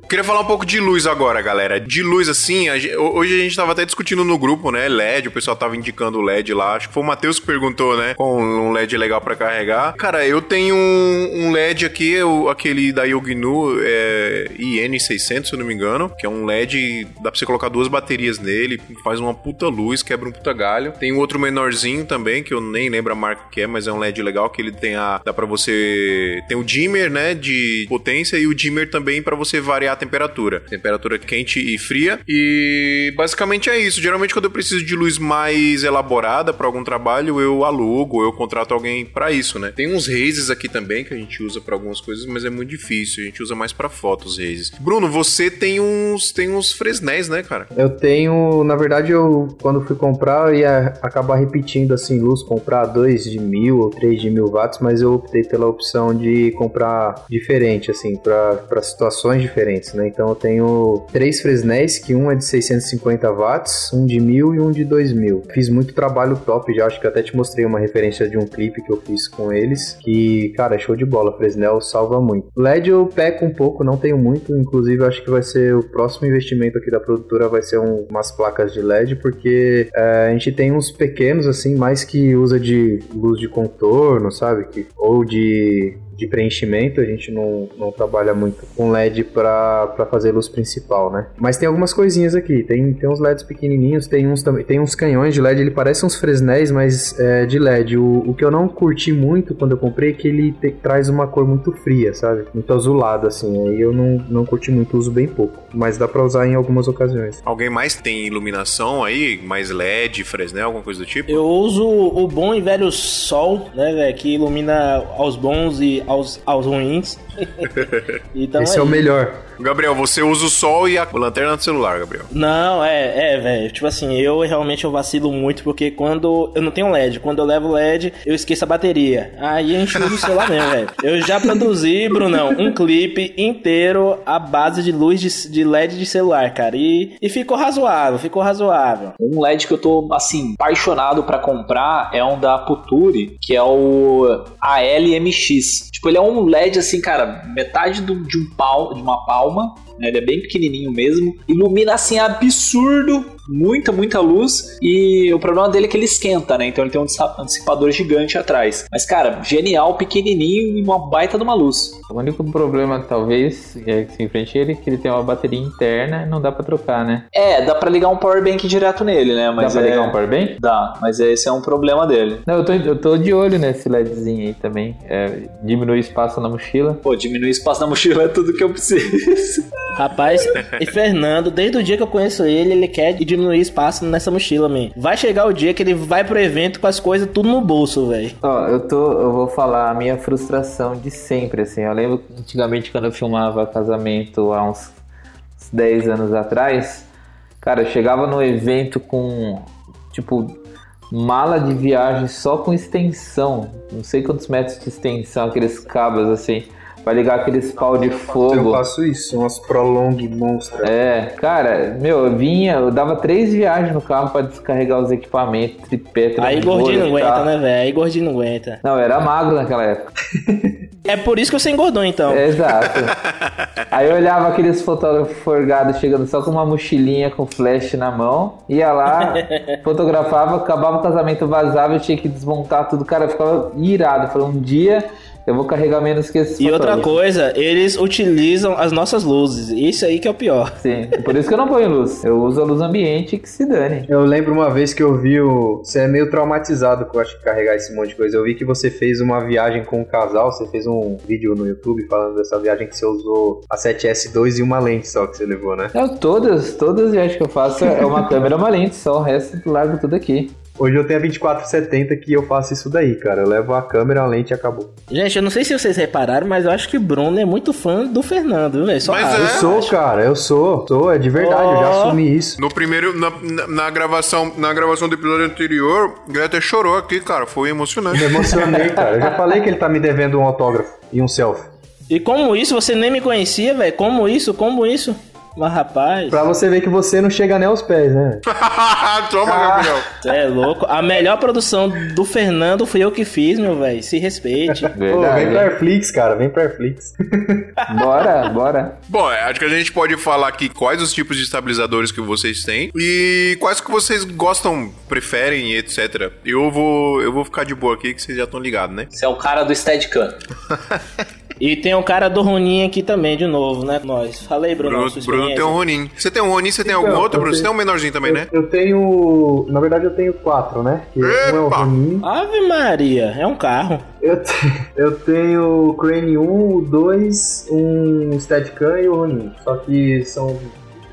Queria falar um pouco de luz agora, galera. De luz, assim, a gen- hoje a gente tava até discutindo no grupo, né? LED, o pessoal tava indicando o LED lá. Acho que foi o Matheus que perguntou, né? Com um LED legal pra carregar. Cara, eu tenho um, um LED aqui, o- aquele da Yoginu é, IN600, se eu não me engano, que é um LED, dá pra você colocar duas baterias nele, faz uma puta luz, quebra um puta galho. Tem um outro menorzinho também, que eu nem lembro a marca que é, mas é um LED legal, que ele tem a... dá pra você... tem o dimmer, né, de potência e o dimmer também pra você variar temperatura. Temperatura quente e fria. E basicamente é isso. Geralmente quando eu preciso de luz mais elaborada pra algum trabalho, eu alugo, eu contrato alguém pra isso, né? Tem uns races aqui também que a gente usa pra algumas coisas, mas é muito difícil. A gente usa mais pra fotos races. Bruno, você tem uns tem uns fresnéis, né, cara? Eu tenho, na verdade, eu quando fui comprar, eu ia acabar repetindo assim luz, comprar dois de mil ou três de mil watts, mas eu optei pela opção de comprar diferente, assim, para situações diferentes, né? Então eu tenho três Fresnéis, que um é de 650 watts, um de mil e um de 2000. Fiz muito trabalho top já, acho que até te mostrei uma referência de um clipe que eu fiz com eles, que, cara, é show de bola, Fresnel salva muito. LED eu peco um pouco, não tenho muito, inclusive acho que vai ser o próximo investimento aqui da produtora, vai ser um- umas placas de LED, porque é, a gente tem uns pequenos, assim, mais que usa de luz de contorno, sabe? Que, ou de de preenchimento, a gente não, não trabalha muito com LED para fazer luz principal, né? Mas tem algumas coisinhas aqui, tem, tem uns LEDs pequenininhos, tem uns também, tem uns canhões de LED, ele parece uns Fresnéis, mas é de LED. O, o que eu não curti muito quando eu comprei é que ele te- traz uma cor muito fria, sabe? Muito azulado, assim, aí eu não, não curti muito, uso bem pouco, mas dá para usar em algumas ocasiões. Alguém mais tem iluminação aí? Mais LED, Fresnel, alguma coisa do tipo? Eu uso o bom e velho sol, né, velho? Que ilumina aos bons e aos, aos ruins. então Esse é o isso. melhor. Gabriel, você usa o sol e a lanterna do celular, Gabriel. Não, é, é, velho. Tipo assim, eu realmente eu vacilo muito porque quando eu não tenho LED, quando eu levo LED, eu esqueço a bateria. Aí a gente usa o celular mesmo, velho. Eu já produzi, Brunão, um clipe inteiro à base de luz de, de LED de celular, cara. E, e ficou razoável, ficou razoável. Um LED que eu tô, assim, apaixonado pra comprar é um da Puturi, que é o ALMX. Tipo, ele é um LED, assim, cara, metade do- de um pau, de uma né? Ele é bem pequenininho mesmo. Ilumina, assim, absurdo. Muita, muita luz. E o problema dele é que ele esquenta, né? Então ele tem um dissipa- dissipador gigante atrás. Mas, cara, genial, pequenininho e uma baita de uma luz. O único problema, talvez, é que se enfrente ele, é que ele tem uma bateria interna e não dá pra trocar, né? É, dá pra ligar um power bank direto nele, né? Mas dá pra é... ligar um power bank? Dá, mas esse é um problema dele. Não, eu tô, eu tô de olho nesse LEDzinho aí também. É, diminui espaço na mochila. Pô, diminuir espaço na mochila é tudo que eu preciso. Rapaz, e Fernando, desde o dia que eu conheço ele, ele quer diminuir espaço nessa mochila, man. Vai chegar o dia que ele vai pro evento com as coisas tudo no bolso, velho. Ó, eu tô, eu vou falar a minha frustração de sempre, assim. Eu lembro antigamente quando eu filmava casamento há uns 10 anos atrás, cara, eu chegava no evento com tipo mala de viagem só com extensão, não sei quantos metros de extensão, aqueles cabos assim, pra ligar aqueles pau de Eu fogo. faço isso, umas prolong monstros. É, cara, meu, eu vinha, eu dava três viagens no carro pra descarregar os equipamentos, tripé, Aí gordinho não e aguenta, né, velho? Aí gordinho não aguenta. Não, eu era magro naquela época. É por isso que você engordou, então. É, Exato. Aí eu olhava aqueles fotógrafos forgados chegando só com uma mochilinha com flash na mão, ia lá, fotografava, acabava o casamento, vazava, eu tinha que desmontar tudo. Cara, eu ficava irado. Falei, um dia eu vou carregar menos que esses E outra coisa, eles utilizam as nossas luzes. Isso aí que é o pior. Sim, por isso que eu não ponho luz. Eu uso a luz ambiente que se dane. Eu lembro uma vez que eu vi o. Você é meio traumatizado com acho que carregar esse monte de coisa. Eu vi que você fez uma viagem com um casal, você fez um vídeo no YouTube falando dessa viagem que você usou a 7S2 e uma lente só que você levou, né? Eu, todas, todas as viagens que eu faço é uma câmera, uma lente, só o resto eu largo tudo aqui. Hoje eu tenho a 2470 que eu faço isso daí, cara. Eu levo a câmera, a lente e acabou. Gente, eu não sei se vocês repararam, mas eu acho que Bruno é muito fã do Fernando, velho. Só Mas é. Eu sou, cara, eu sou. Sou, é de verdade, eu já assumi isso. No primeiro, na, na, na gravação, na gravação do episódio anterior, o até chorou aqui, cara. Foi emocionante. Me emocionei, cara. Eu já falei que ele tá me devendo um autógrafo e um selfie. E como isso? Você nem me conhecia, velho? Como isso? Como isso? Mas rapaz, Pra você ver que você não chega nem aos pés, né? Toma, Gabriel. você é louco. A melhor produção do Fernando fui eu que fiz, meu velho. Se respeite. Pô, vem pra. Airflix, cara, vem pra Airflix. Bora, bora. Bom, é, acho que a gente pode falar aqui quais os tipos de estabilizadores que vocês têm e quais que vocês gostam, preferem, etc. Eu vou, eu vou ficar de boa aqui, que vocês já estão ligados, né? Você é o cara do Steadicam. E tem um cara do Ronin aqui também, de novo, né? Nós. Fala aí, Bruno. Bruno, sua Bruno tem um. Ronin. Você tem um Ronin, você tem Então, algum outro, eu Bruno? Você tenho- tem um menorzinho também, né? Eu tenho. Na verdade, eu tenho quatro, né? Que um é o Epa! Ronin. Ave Maria, é um carro. Eu, te- eu tenho o Crane 1, o 2, um Steadicam e o Ronin. Só que são,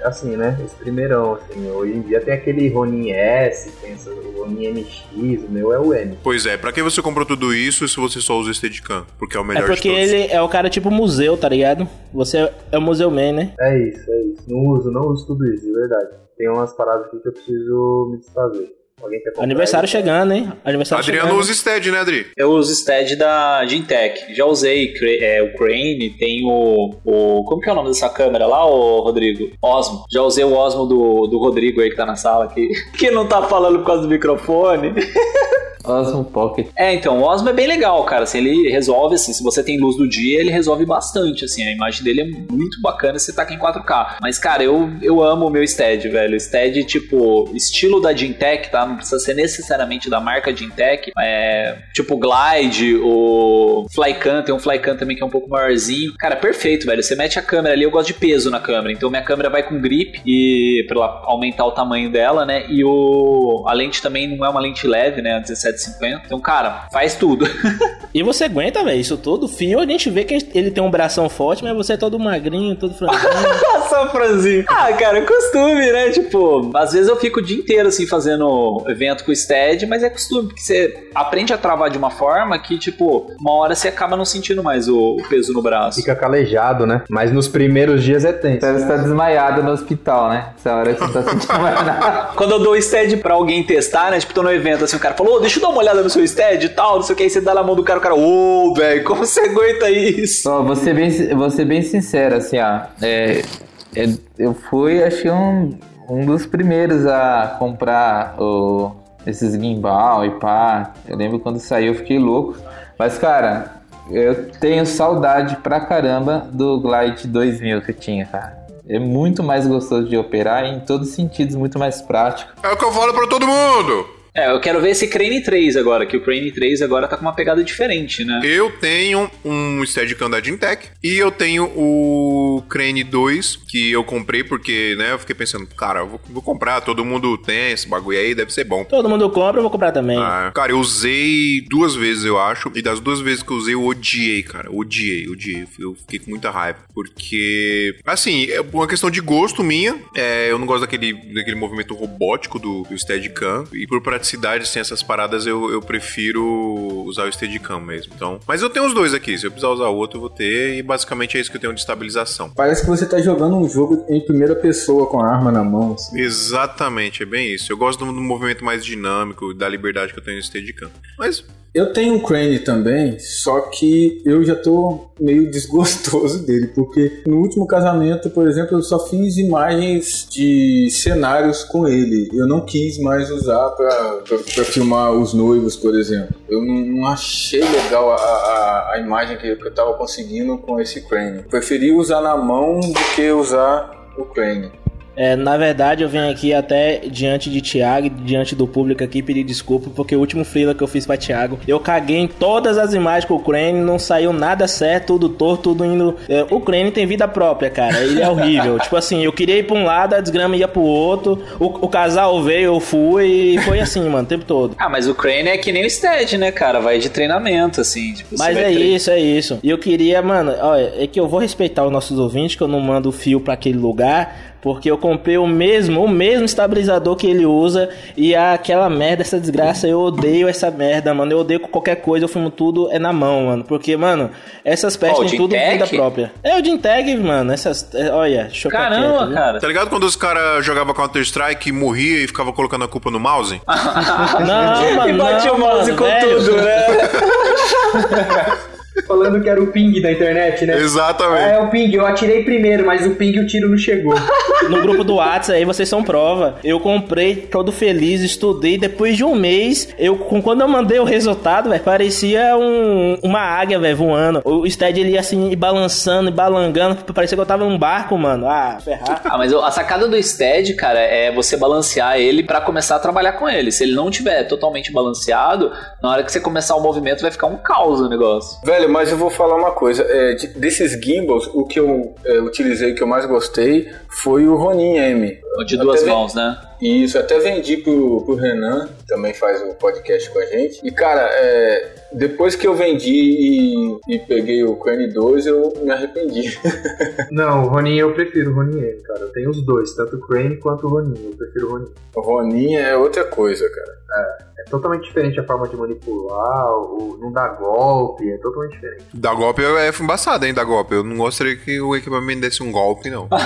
assim, né? Esse primeirão, assim. Hoje em dia tem aquele Ronin S, tem esse- o MX, o meu é o M. Pois é, pra que você comprou tudo isso se você só usa o Steadicam? Porque é o É melhor porque de todos. ele é o cara tipo museu, tá ligado? Você é o museu man, né? É isso, é isso. Não uso, não uso tudo isso, de verdade. Tem umas paradas aqui que eu preciso me desfazer. Alguém quer comprar Aniversário aí? chegando, hein? Aniversário Adriano chegando. usa Stead, né, Adri? Eu uso Stead da Gintech. Já usei é, o Crane, tem o, o. Como que é o nome dessa câmera lá, ô Rodrigo? Osmo. Já usei o Osmo do, do Rodrigo aí que tá na sala aqui. Que não tá falando por causa do microfone. Osmo Pocket. É, então, o Osmo é bem legal, cara. Assim, ele resolve, assim, se você tem luz do dia, ele resolve bastante, assim. A imagem dele é muito bacana se tá em 4K. Mas, cara, eu, eu amo o meu Stead, velho. Stead, tipo, estilo da Gintech, tá? Não precisa ser necessariamente da marca Gintech. É, tipo, Glide, o Flycam, tem um Flycam também que é um pouco maiorzinho. Cara, perfeito, velho. Você mete a câmera ali, eu gosto de peso na câmera. Então, minha câmera vai com grip e pra aumentar o tamanho dela, né? E o a lente também não é uma lente leve, né? A 1750. Então, cara, faz tudo. E você aguenta, velho, isso tudo. Fio, a gente vê que ele tem um bração forte, mas você é todo magrinho, todo franzinho. Só franzinho. Ah, cara, é costume, né? Tipo, às vezes eu fico o dia inteiro assim fazendo evento com o Stead, mas é costume, porque você aprende a travar de uma forma que, tipo, uma hora você acaba não sentindo mais o, o peso no braço. Fica calejado, né? Mas nos primeiros dias é tenso. Então você tá desmaiado no hospital, né? Essa hora que você tá sentindo mais nada. Quando eu dou o Stead pra alguém testar, né? Tipo, tô no evento assim, o cara falou, ô, deixa eu dar uma olhada no seu Stead e tal, não sei o que, aí você dá na mão do cara, o cara, ô, velho, como você aguenta isso? Ó, vou ser bem, vou ser bem sincero, assim, ó. É, é, eu fui, acho que um, um dos primeiros a comprar o, esses gimbal e pá. Eu lembro quando saiu, eu fiquei louco. Mas, cara, eu tenho saudade pra caramba do Glide 2000 que eu tinha, cara. É muito mais gostoso de operar e em todos os sentidos muito mais prático. É o que eu falo pra todo mundo. É, eu quero ver esse Crane 3 agora, que o Crane 3 agora tá com uma pegada diferente, né? Eu tenho um Steadicam da Gintech e eu tenho o Crane 2 que eu comprei porque, né, eu fiquei pensando, cara, eu vou, vou comprar, todo mundo tem esse bagulho aí, deve ser bom. Todo mundo compra, eu vou comprar também. Ah, cara, eu usei duas vezes, eu acho, e das duas vezes que eu usei, eu odiei, cara, odiei, odiei, eu fiquei com muita raiva, porque, assim, é uma questão de gosto minha, é, eu não gosto daquele, daquele movimento robótico do, do Steadicam, e por praticidade, assim, essas paradas, eu, eu prefiro usar o Steadicam mesmo, então, mas eu tenho os dois aqui, se eu precisar usar outro, eu vou ter, e basicamente é isso que eu tenho de estabilização. Parece que você tá jogando um jogo em primeira pessoa com a arma na mão. assim. Exatamente, é bem isso. Eu gosto do, do movimento mais dinâmico, da liberdade que eu tenho no Steadicam. Mas Eu tenho um Crane também, só que eu já tô meio desgostoso dele, porque no último casamento, por exemplo, eu só fiz imagens de cenários com ele. Eu não quis mais usar pra filmar os noivos, por exemplo. Eu não, não achei legal a, a, a imagem que, que eu tava conseguindo com esse Crane. Preferi usar na mão do que usar o Crane. É, na verdade, eu venho aqui até diante de Thiago, e diante do público aqui, pedir desculpa, porque o último freela que eu fiz pra Thiago, eu caguei em todas as imagens com o Crane, não saiu nada certo, tudo torto, tudo indo. É, o Crane tem vida própria, cara. Ele é horrível. tipo assim, eu queria ir pra um lado, a desgrama ia pro outro, o, o casal veio, eu fui, e foi assim, mano, o tempo todo. Ah, mas o Crane é que nem o Stead, né, cara? Vai de treinamento, assim. Tipo, Mas é isso, é isso. E eu queria, mano, olha, é que eu vou respeitar os nossos ouvintes, que eu não mando fio pra aquele lugar, porque eu comprei o mesmo, o mesmo estabilizador que ele usa e aquela merda, essa desgraça, eu odeio essa merda, mano. Eu odeio com qualquer coisa, eu fumo tudo é na mão, mano. Porque, mano, essas Ó, o pestes têm tudo vida própria. É o Ginteg, mano. Essas, é, olha, choca Caramba, quieto, cara. Tá ligado quando os caras jogavam Counter-Strike e morria e ficava colocando a culpa no mouse? Não, mano, E bate não, o mouse mano, com velho. tudo, né? Falando que era o ping da internet, né? Exatamente. É o ping, eu atirei primeiro, mas o ping o tiro não chegou. No grupo do WhatsApp aí vocês são prova. Eu comprei todo feliz, estudei. Depois de um mês, eu quando eu mandei o resultado, velho, parecia um- uma águia, velho, voando. O Stead ele ia assim, e balançando balangando. Parecia que eu tava num barco, mano. Ah, ferrar. Ah, mas a sacada do Stead, cara, é você balancear ele pra começar a trabalhar com ele. Se ele não tiver totalmente balanceado, na hora que você começar o movimento vai ficar um caos o negócio. Velho, mas eu vou falar uma coisa. é, de- desses gimbals, o que eu é, utilizei, que eu mais gostei, foi o Ronin M. De duas Até mãos, né? Isso, até vendi pro, pro Renan, que também faz o podcast com a gente. E, cara, é, depois que eu vendi e, e peguei o Crane 2, eu me arrependi. Não, o Ronin eu prefiro o Ronin cara. Eu tenho os dois, tanto o Crane quanto o Ronin. Eu prefiro o Ronin. o Ronin é outra coisa, cara. É totalmente diferente a forma de manipular, o, não dá golpe, é totalmente diferente. Da golpe é embaçado, hein, da golpe. Eu não gostaria que o equipamento desse um golpe, não.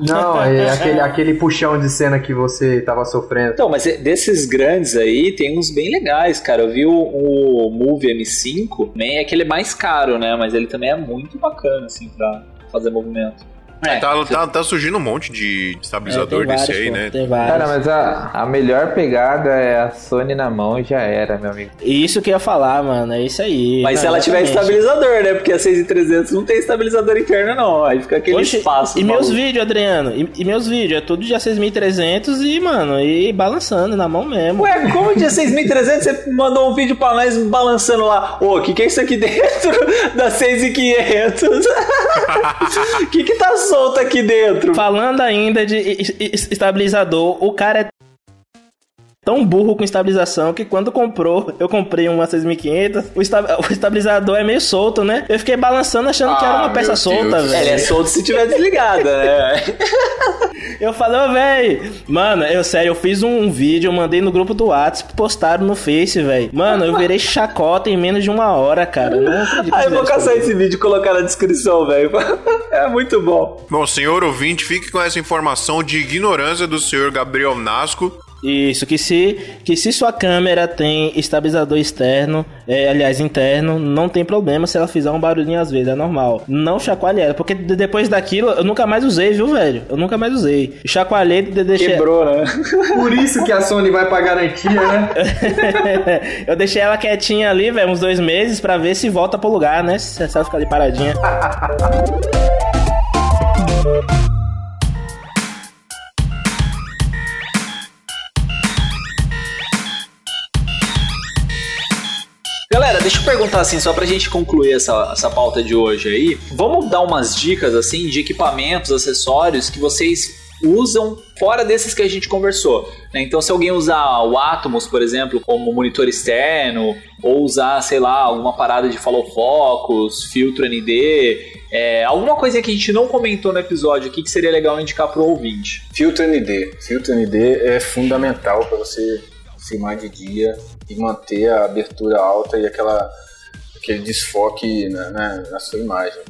Não, é aquele, aquele puxão de cena que você tava sofrendo. Então, mas é- desses grandes aí, tem uns bem legais, cara. Eu vi o, o Move M5, nem é que ele é mais caro, né? Mas ele também é muito bacana, assim, pra fazer movimento. É, Tá, tá, tá surgindo um monte de estabilizador É, desse vários, aí, pô, né? Tem vários. Cara, mas a, a melhor pegada é a Sony na mão e já era, meu amigo. Isso que eu ia falar, mano. É isso aí. Mas se Não, ela tiver exatamente. estabilizador, né? Porque a 6300 não tem estabilizador interno, não. Aí fica aquele Oxe, espaço. E meus vídeos, Adriano? E, e meus vídeos? É tudo dia 6300 e, mano, e balançando na mão mesmo. Ué, como dia 6300 você mandou um vídeo pra nós balançando lá? Ô, o que, que é isso aqui dentro da 6500? O que que tá solto aqui dentro? Falando ainda de es- es- estabilizador, o cara é tão burro com estabilização que quando comprou, eu comprei uma 6500, o, esta- o estabilizador é meio solto, né? Eu fiquei balançando achando que era uma Ah, peça meu solta, Deus. É, ele é velho. solto se tiver desligada, né? Eu falei, ô, velho, mano, eu sério, eu fiz um vídeo, eu mandei no grupo do WhatsApp, postaram no Face, velho. Mano, eu virei chacota em menos de uma hora, cara. Eu Não acredito Aí eu vou caçar comigo. esse vídeo e colocar na descrição, velho. É muito bom. Bom, senhor ouvinte, fique com essa informação de ignorância do senhor Gabriel Nasco. Isso, que se, que se sua câmera tem estabilizador externo, é, aliás, interno, não tem problema se ela fizer um barulhinho às vezes, é normal. Não chacoalhe ela, porque de- depois daquilo eu nunca mais usei, viu, velho? Eu nunca mais usei. Chacoalhei e deixei. Quebrou, né? Por isso que a Sony vai pra garantia, né? eu deixei ela quietinha ali, velho, uns dois meses pra ver se volta pro lugar, né? Se ela ficar ali paradinha. deixa eu perguntar assim, só pra gente concluir essa, essa pauta de hoje aí. Vamos dar umas dicas assim de equipamentos, acessórios que vocês usam fora desses que a gente conversou. né? Então, se alguém usar o Atomos, por exemplo, como monitor externo, ou usar, sei lá, alguma parada de follow focus, filtro ND, é, alguma coisa que a gente não comentou no episódio aqui que seria legal indicar pro ouvinte. Filtro ND. Filtro ND é fundamental para você filmar de dia e manter a abertura alta e aquela, aquele desfoque na, na- na sua imagem.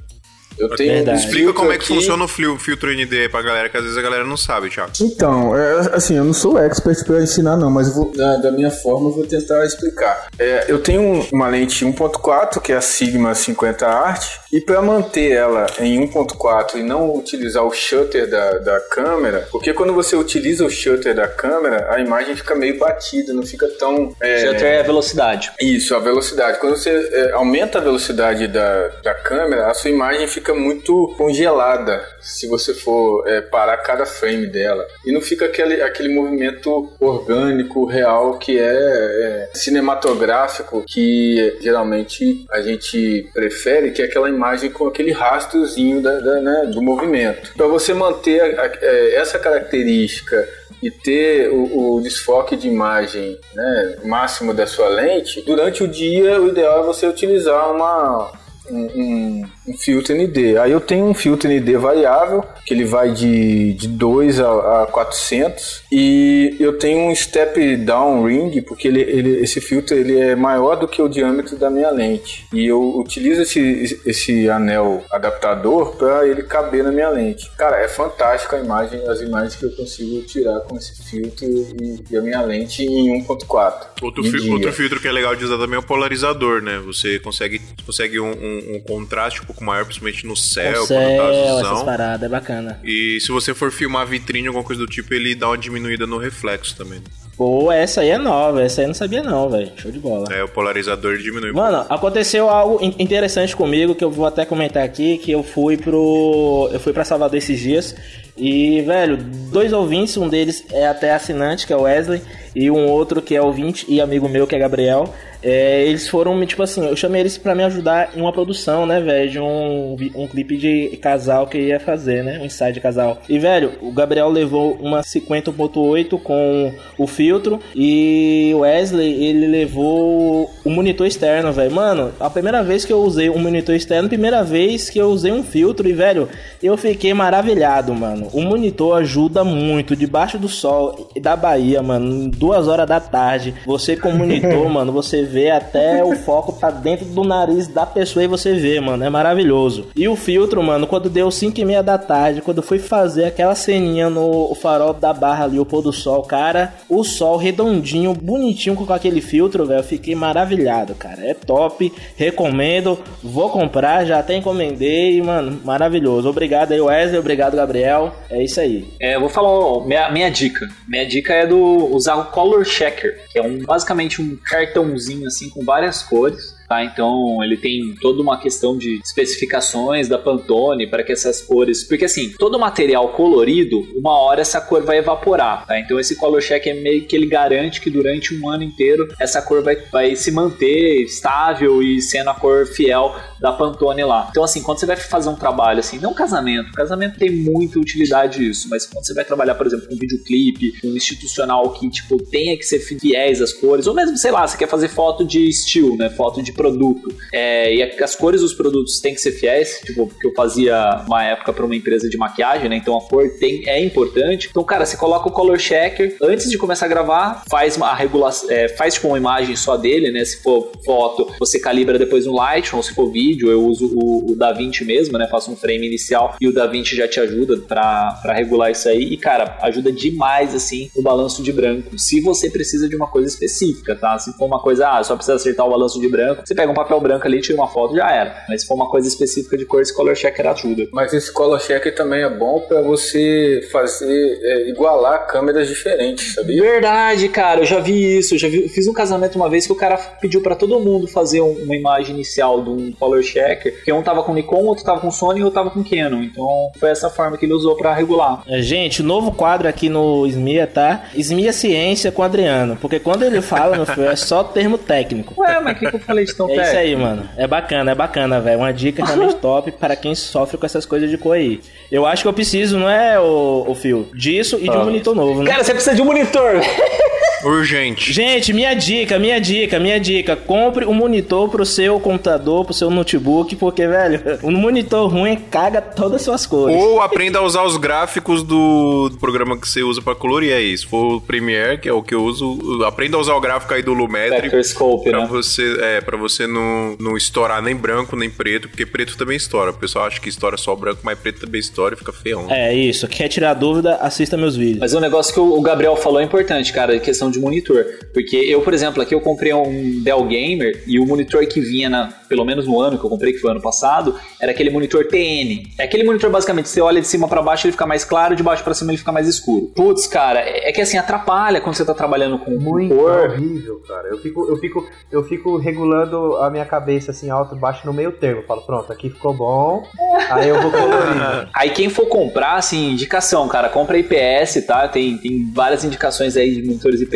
Eu tenho um Verdade. Explica como é que aqui- funciona o fil- filtro ND aí pra galera, que às vezes a galera não sabe, Thiago. Então, é, assim, eu não sou expert para ensinar não, mas vou, da, da minha forma eu vou tentar explicar. É, eu tenho um- uma lente 1.4, que é a Sigma 50 Art, e para manter ela em 1.4 e não utilizar o shutter da, da câmera, porque quando você utiliza o shutter da câmera, a imagem fica meio batida, não fica tão... é, Shutter é a velocidade. Isso, a velocidade. Quando você é, aumenta a velocidade da, da câmera, a sua imagem fica fica muito congelada se você for é, parar cada frame dela. E não fica aquele, aquele movimento orgânico, real, que é, é cinematográfico, que geralmente a gente prefere, que é aquela imagem com aquele rastrozinho da, da, né, do movimento. Para você manter a, a, é, essa característica e ter o, o, desfoque de imagem né, máximo da sua lente, durante o dia o ideal é você utilizar uma, um, um, um filtro ND. Aí eu tenho um filtro ND variável, que ele vai de, de 2 a, a 400, e eu tenho um step down ring, porque ele, ele, esse filtro ele é maior do que o diâmetro da minha lente. E eu utilizo esse, esse anel adaptador para ele caber na minha lente. Cara, é fantástico a imagem, as imagens que eu consigo tirar com esse filtro e, e a minha lente em 1.4. Outro, fi, outro filtro que é legal de usar também é o polarizador, né? Você consegue, consegue um, um, um contraste um pouco maior, principalmente no céu, O céu, quando tá essas paradas, é bacana. E se você for filmar vitrine, alguma coisa do tipo, ele dá uma diminuída no reflexo também. Pô, essa aí é nova, essa aí eu não sabia não, velho. Show de bola. É, o polarizador diminui. Mano, aconteceu algo in- interessante comigo que eu vou até comentar aqui, que eu fui pro. Eu fui pra Salvador esses dias. E, velho, dois ouvintes, um deles é até assinante, que é o Wesley, e um outro que é ouvinte e amigo meu, que é Gabriel. É, eles foram, tipo assim, eu chamei eles pra me ajudar em uma produção, né, velho, de um, um clipe de casal que ia fazer, né, um ensaio de casal. E, velho, o Gabriel levou uma 50.8 com o filtro e o Wesley, ele levou o monitor externo, velho. Mano, a primeira vez que eu usei um monitor externo, primeira vez que eu usei um filtro e, velho, eu fiquei maravilhado, mano. O monitor ajuda muito, debaixo do sol da Bahia, mano, duas horas da tarde. Você com o monitor, mano, você vê até o foco tá dentro do nariz da pessoa e você vê, mano, é maravilhoso. E o filtro, mano, quando deu 5 e meia da tarde, quando eu fui fazer aquela ceninha no farol da barra ali, o pôr do sol, cara, o sol redondinho, bonitinho com aquele filtro, velho, fiquei maravilhado, cara. É top, recomendo, vou comprar, já até encomendei, mano, maravilhoso. Obrigado aí, Wesley, obrigado, Gabriel. É isso aí. É, eu vou falar minha, minha dica. Minha dica é do usar o Color Checker, que é um, basicamente um cartãozinho assim com várias cores. Tá, então ele tem toda uma questão de especificações da Pantone para que essas cores, porque assim, todo material colorido, uma hora essa cor vai evaporar, tá? Então esse color check é meio que ele garante que durante um ano inteiro essa cor vai, vai se manter estável e sendo a cor fiel da Pantone lá. Então assim, quando você vai fazer um trabalho assim, não casamento, casamento tem muita utilidade isso, mas quando você vai trabalhar, por exemplo, com um videoclipe, um institucional que tipo tenha que ser fiéis às cores, ou mesmo, sei lá, você quer fazer foto de estilo, né, foto de produto, é, e as cores dos produtos têm que ser fiéis, tipo, porque eu fazia uma época para uma empresa de maquiagem, né, então a cor tem, é importante. Então, cara, você coloca o color checker. Antes de começar a gravar, faz uma regulação, é, faz tipo uma imagem só dele, né, se for foto, você calibra depois no Lightroom, se for vídeo, eu uso o, o DaVinci mesmo, né, faço um frame inicial e o DaVinci já te ajuda para regular isso aí. E, cara, ajuda demais, assim, o balanço de branco, se você precisa de uma coisa específica, tá? Se for uma coisa, ah, só precisa acertar o balanço de branco, você pega um papel branco ali, tira uma foto, já era. Mas se for uma coisa específica de cor, esse color checker ajuda. Mas esse color checker também é bom para você fazer é, igualar câmeras diferentes, sabia? Verdade, cara, eu já vi isso. Eu já vi, fiz um casamento uma vez que o cara pediu para todo mundo fazer um- uma imagem inicial de um color checker, que um tava com Nikon, outro tava com Sony e outro tava com Canon. Então foi essa forma que ele usou para regular. É, Gente, novo quadro aqui no SMIA, tá? SMIA Ciência com o Adriano. Porque quando ele fala, meu filho, é só termo técnico. Ué, mas o que, que eu falei de tão É isso técnico? aí, mano. É bacana, é bacana, velho. Uma dica realmente top para quem sofre com essas coisas de cor aí. Eu acho que eu preciso, não é, o, o Fio? Disso e de um Ah. monitor novo, né? Cara, você precisa de um monitor. Urgente. Gente, minha dica, minha dica, minha dica. Compre um monitor pro seu computador, pro seu notebook, porque, velho, um monitor ruim caga todas as suas cores. Ou aprenda a usar os gráficos do, do programa que você usa pra colorir aí. Se for o Premiere, que é o que eu uso, aprenda a usar o gráfico aí do Lumetri. Vectorscope, pra né? você, é, pra você não, não estourar nem branco nem preto, porque preto também estoura. O pessoal acha que estoura só o branco, mas preto também estoura e fica feião. É isso. Quer tirar dúvida, assista meus vídeos. Mas um negócio que o o Gabriel falou é importante, cara, a questão de monitor. Porque eu, por exemplo, aqui eu comprei um Dell Gamer e o monitor que vinha, na, pelo menos no ano que eu comprei, que foi ano passado, era aquele monitor TN. É aquele monitor, basicamente, você olha de cima para baixo ele fica mais claro, de baixo para cima ele fica mais escuro. Putz, cara, é que assim, atrapalha quando você tá trabalhando com Muito cor. horrível, cara. Eu fico, eu, fico, eu fico regulando a minha cabeça assim, alto e baixo no meio termo. Eu falo, pronto, aqui ficou bom. Aí eu vou colorindo. Aí quem for comprar, assim, indicação, cara, compra IPS, tá? Tem, tem várias indicações aí de monitores IPS,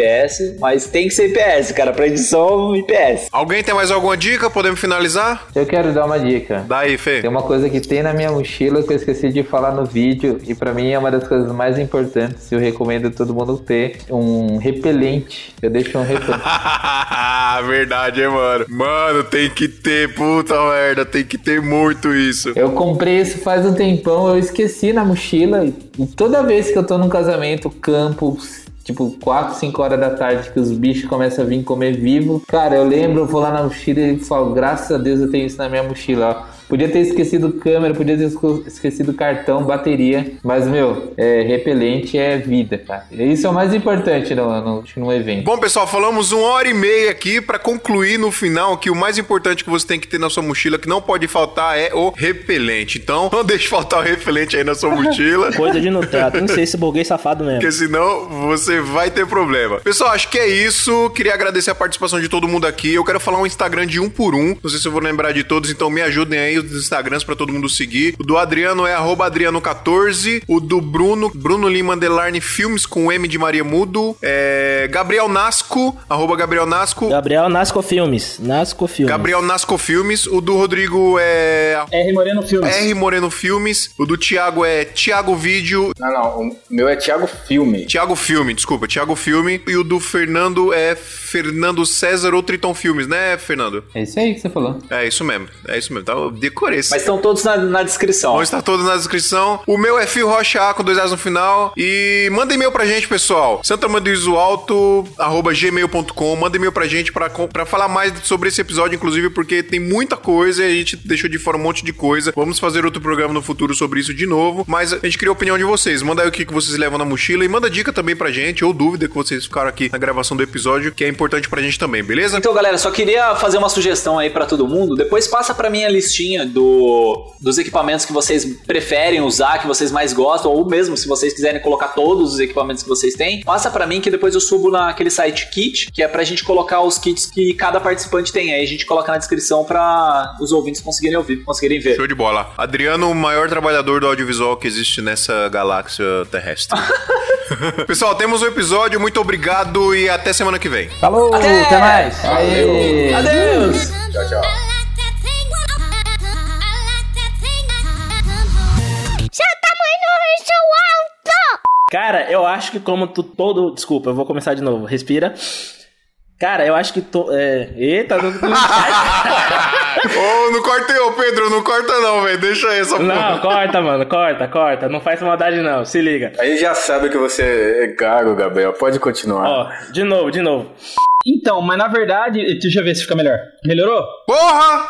mas tem que ser IPS, cara, pra edição IPS. Alguém tem mais alguma dica? Podemos finalizar? Eu quero dar uma dica. Daí, Fê. Tem uma coisa que tem na minha mochila que eu esqueci de falar no vídeo e pra mim é uma das coisas mais importantes. Eu recomendo todo mundo ter um repelente. Eu deixo um repelente. Verdade, hein, mano? Mano, tem que ter, puta merda, tem que ter muito isso. Eu comprei isso faz um tempão, eu esqueci na mochila e toda vez que eu tô num casamento, campo, tipo 4, 5 horas da tarde que os bichos começam a vir comer vivo, cara, eu lembro, eu vou lá na mochila e falo, graças a Deus eu tenho isso na minha mochila, ó. Podia ter esquecido câmera, podia ter esquecido cartão, bateria, mas, meu, é, repelente é vida, cara. Isso é o mais importante no, no, num evento. Bom, pessoal, falamos uma hora e meia aqui pra concluir no final que o mais importante que você tem que ter na sua mochila, que não pode faltar, é o repelente. Então, não deixe faltar o repelente aí na sua mochila. Coisa de Nutella, tem que ser esse burguês safado mesmo. Porque senão você vai ter problema. Pessoal, acho que é isso. Queria agradecer a participação de todo mundo aqui. Eu quero falar um Instagram de um por um. Não sei se eu vou lembrar de todos, então me ajudem aí os Instagrams pra todo mundo seguir. O do Adriano é arroba Adriano14. O do Bruno, Bruno Lima Underline Filmes com M de Maria Mudo. É Gabriel Nasco, arroba Gabriel Nasco. Gabriel Nasco Filmes. Nasco Filmes. Gabriel Nasco Filmes. O do Rodrigo é. R Moreno Filmes. R Moreno Filmes. O do Thiago é Thiago Vídeo. Não, não. O meu é Thiago Filme. Thiago Filme, desculpa, Thiago Filme. E o do Fernando é Fernando César ou Triton Filmes, né, Fernando? É isso aí que você falou. É isso mesmo, é isso mesmo. Tá, eu decorei. Mas estão todos na, na descrição. Vão estar todos na descrição. O meu é Fio Rocha A com dois A's no final. E manda e-mail pra gente, pessoal. santamanduisoalto, arroba gmail.com. Manda e-mail pra gente pra, pra falar mais sobre esse episódio, inclusive, porque tem muita coisa e a gente deixou de fora um monte de coisa. Vamos fazer outro programa no futuro sobre isso de novo. Mas a gente queria a opinião de vocês. Manda aí o que que vocês levam na mochila e manda dica também pra gente, ou dúvida que vocês ficaram aqui na gravação do episódio, que é importante pra gente também, beleza? Então, galera, só queria fazer uma sugestão aí pra todo mundo. Depois passa pra mim a listinha do, dos equipamentos que vocês preferem usar, que vocês mais gostam, ou mesmo se vocês quiserem colocar todos os equipamentos que vocês têm, passa pra mim que depois eu subo naquele site Kit, que é pra gente colocar os kits que cada participante tem. Aí a gente coloca na descrição pra os ouvintes conseguirem ouvir, conseguirem ver. Show de bola. Adriano, o maior trabalhador do audiovisual que existe nessa galáxia terrestre. Pessoal, temos um episódio. Muito obrigado e até semana que vem. Falou, Até! até, mais. Valeu. Aê. Adeus! Tchau, tchau. Cara, eu acho que como tu todo. Desculpa, eu vou começar de novo. Respira. Cara, eu acho que to... é... Eita, tô... Ô, não corta aí, ô Pedro, não corta não, velho. Deixa aí essa Não, porra. corta, mano, corta, corta. Não faz maldade, não. Se liga. Aí já sabe que você é gago, Gabriel. Pode continuar. Ó, de novo, de novo. Então, mas na verdade, deixa eu ver se fica melhor. Melhorou? Porra!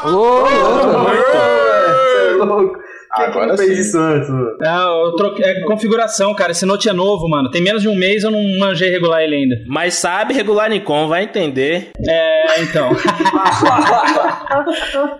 Quem que Agora não fez sim. isso antes? Ah, eu troquei. É configuração, cara. Esse note é novo, mano. Tem menos de um mês, eu não manjei regular ele ainda. Mas sabe regular Nikon, vai entender. É, então.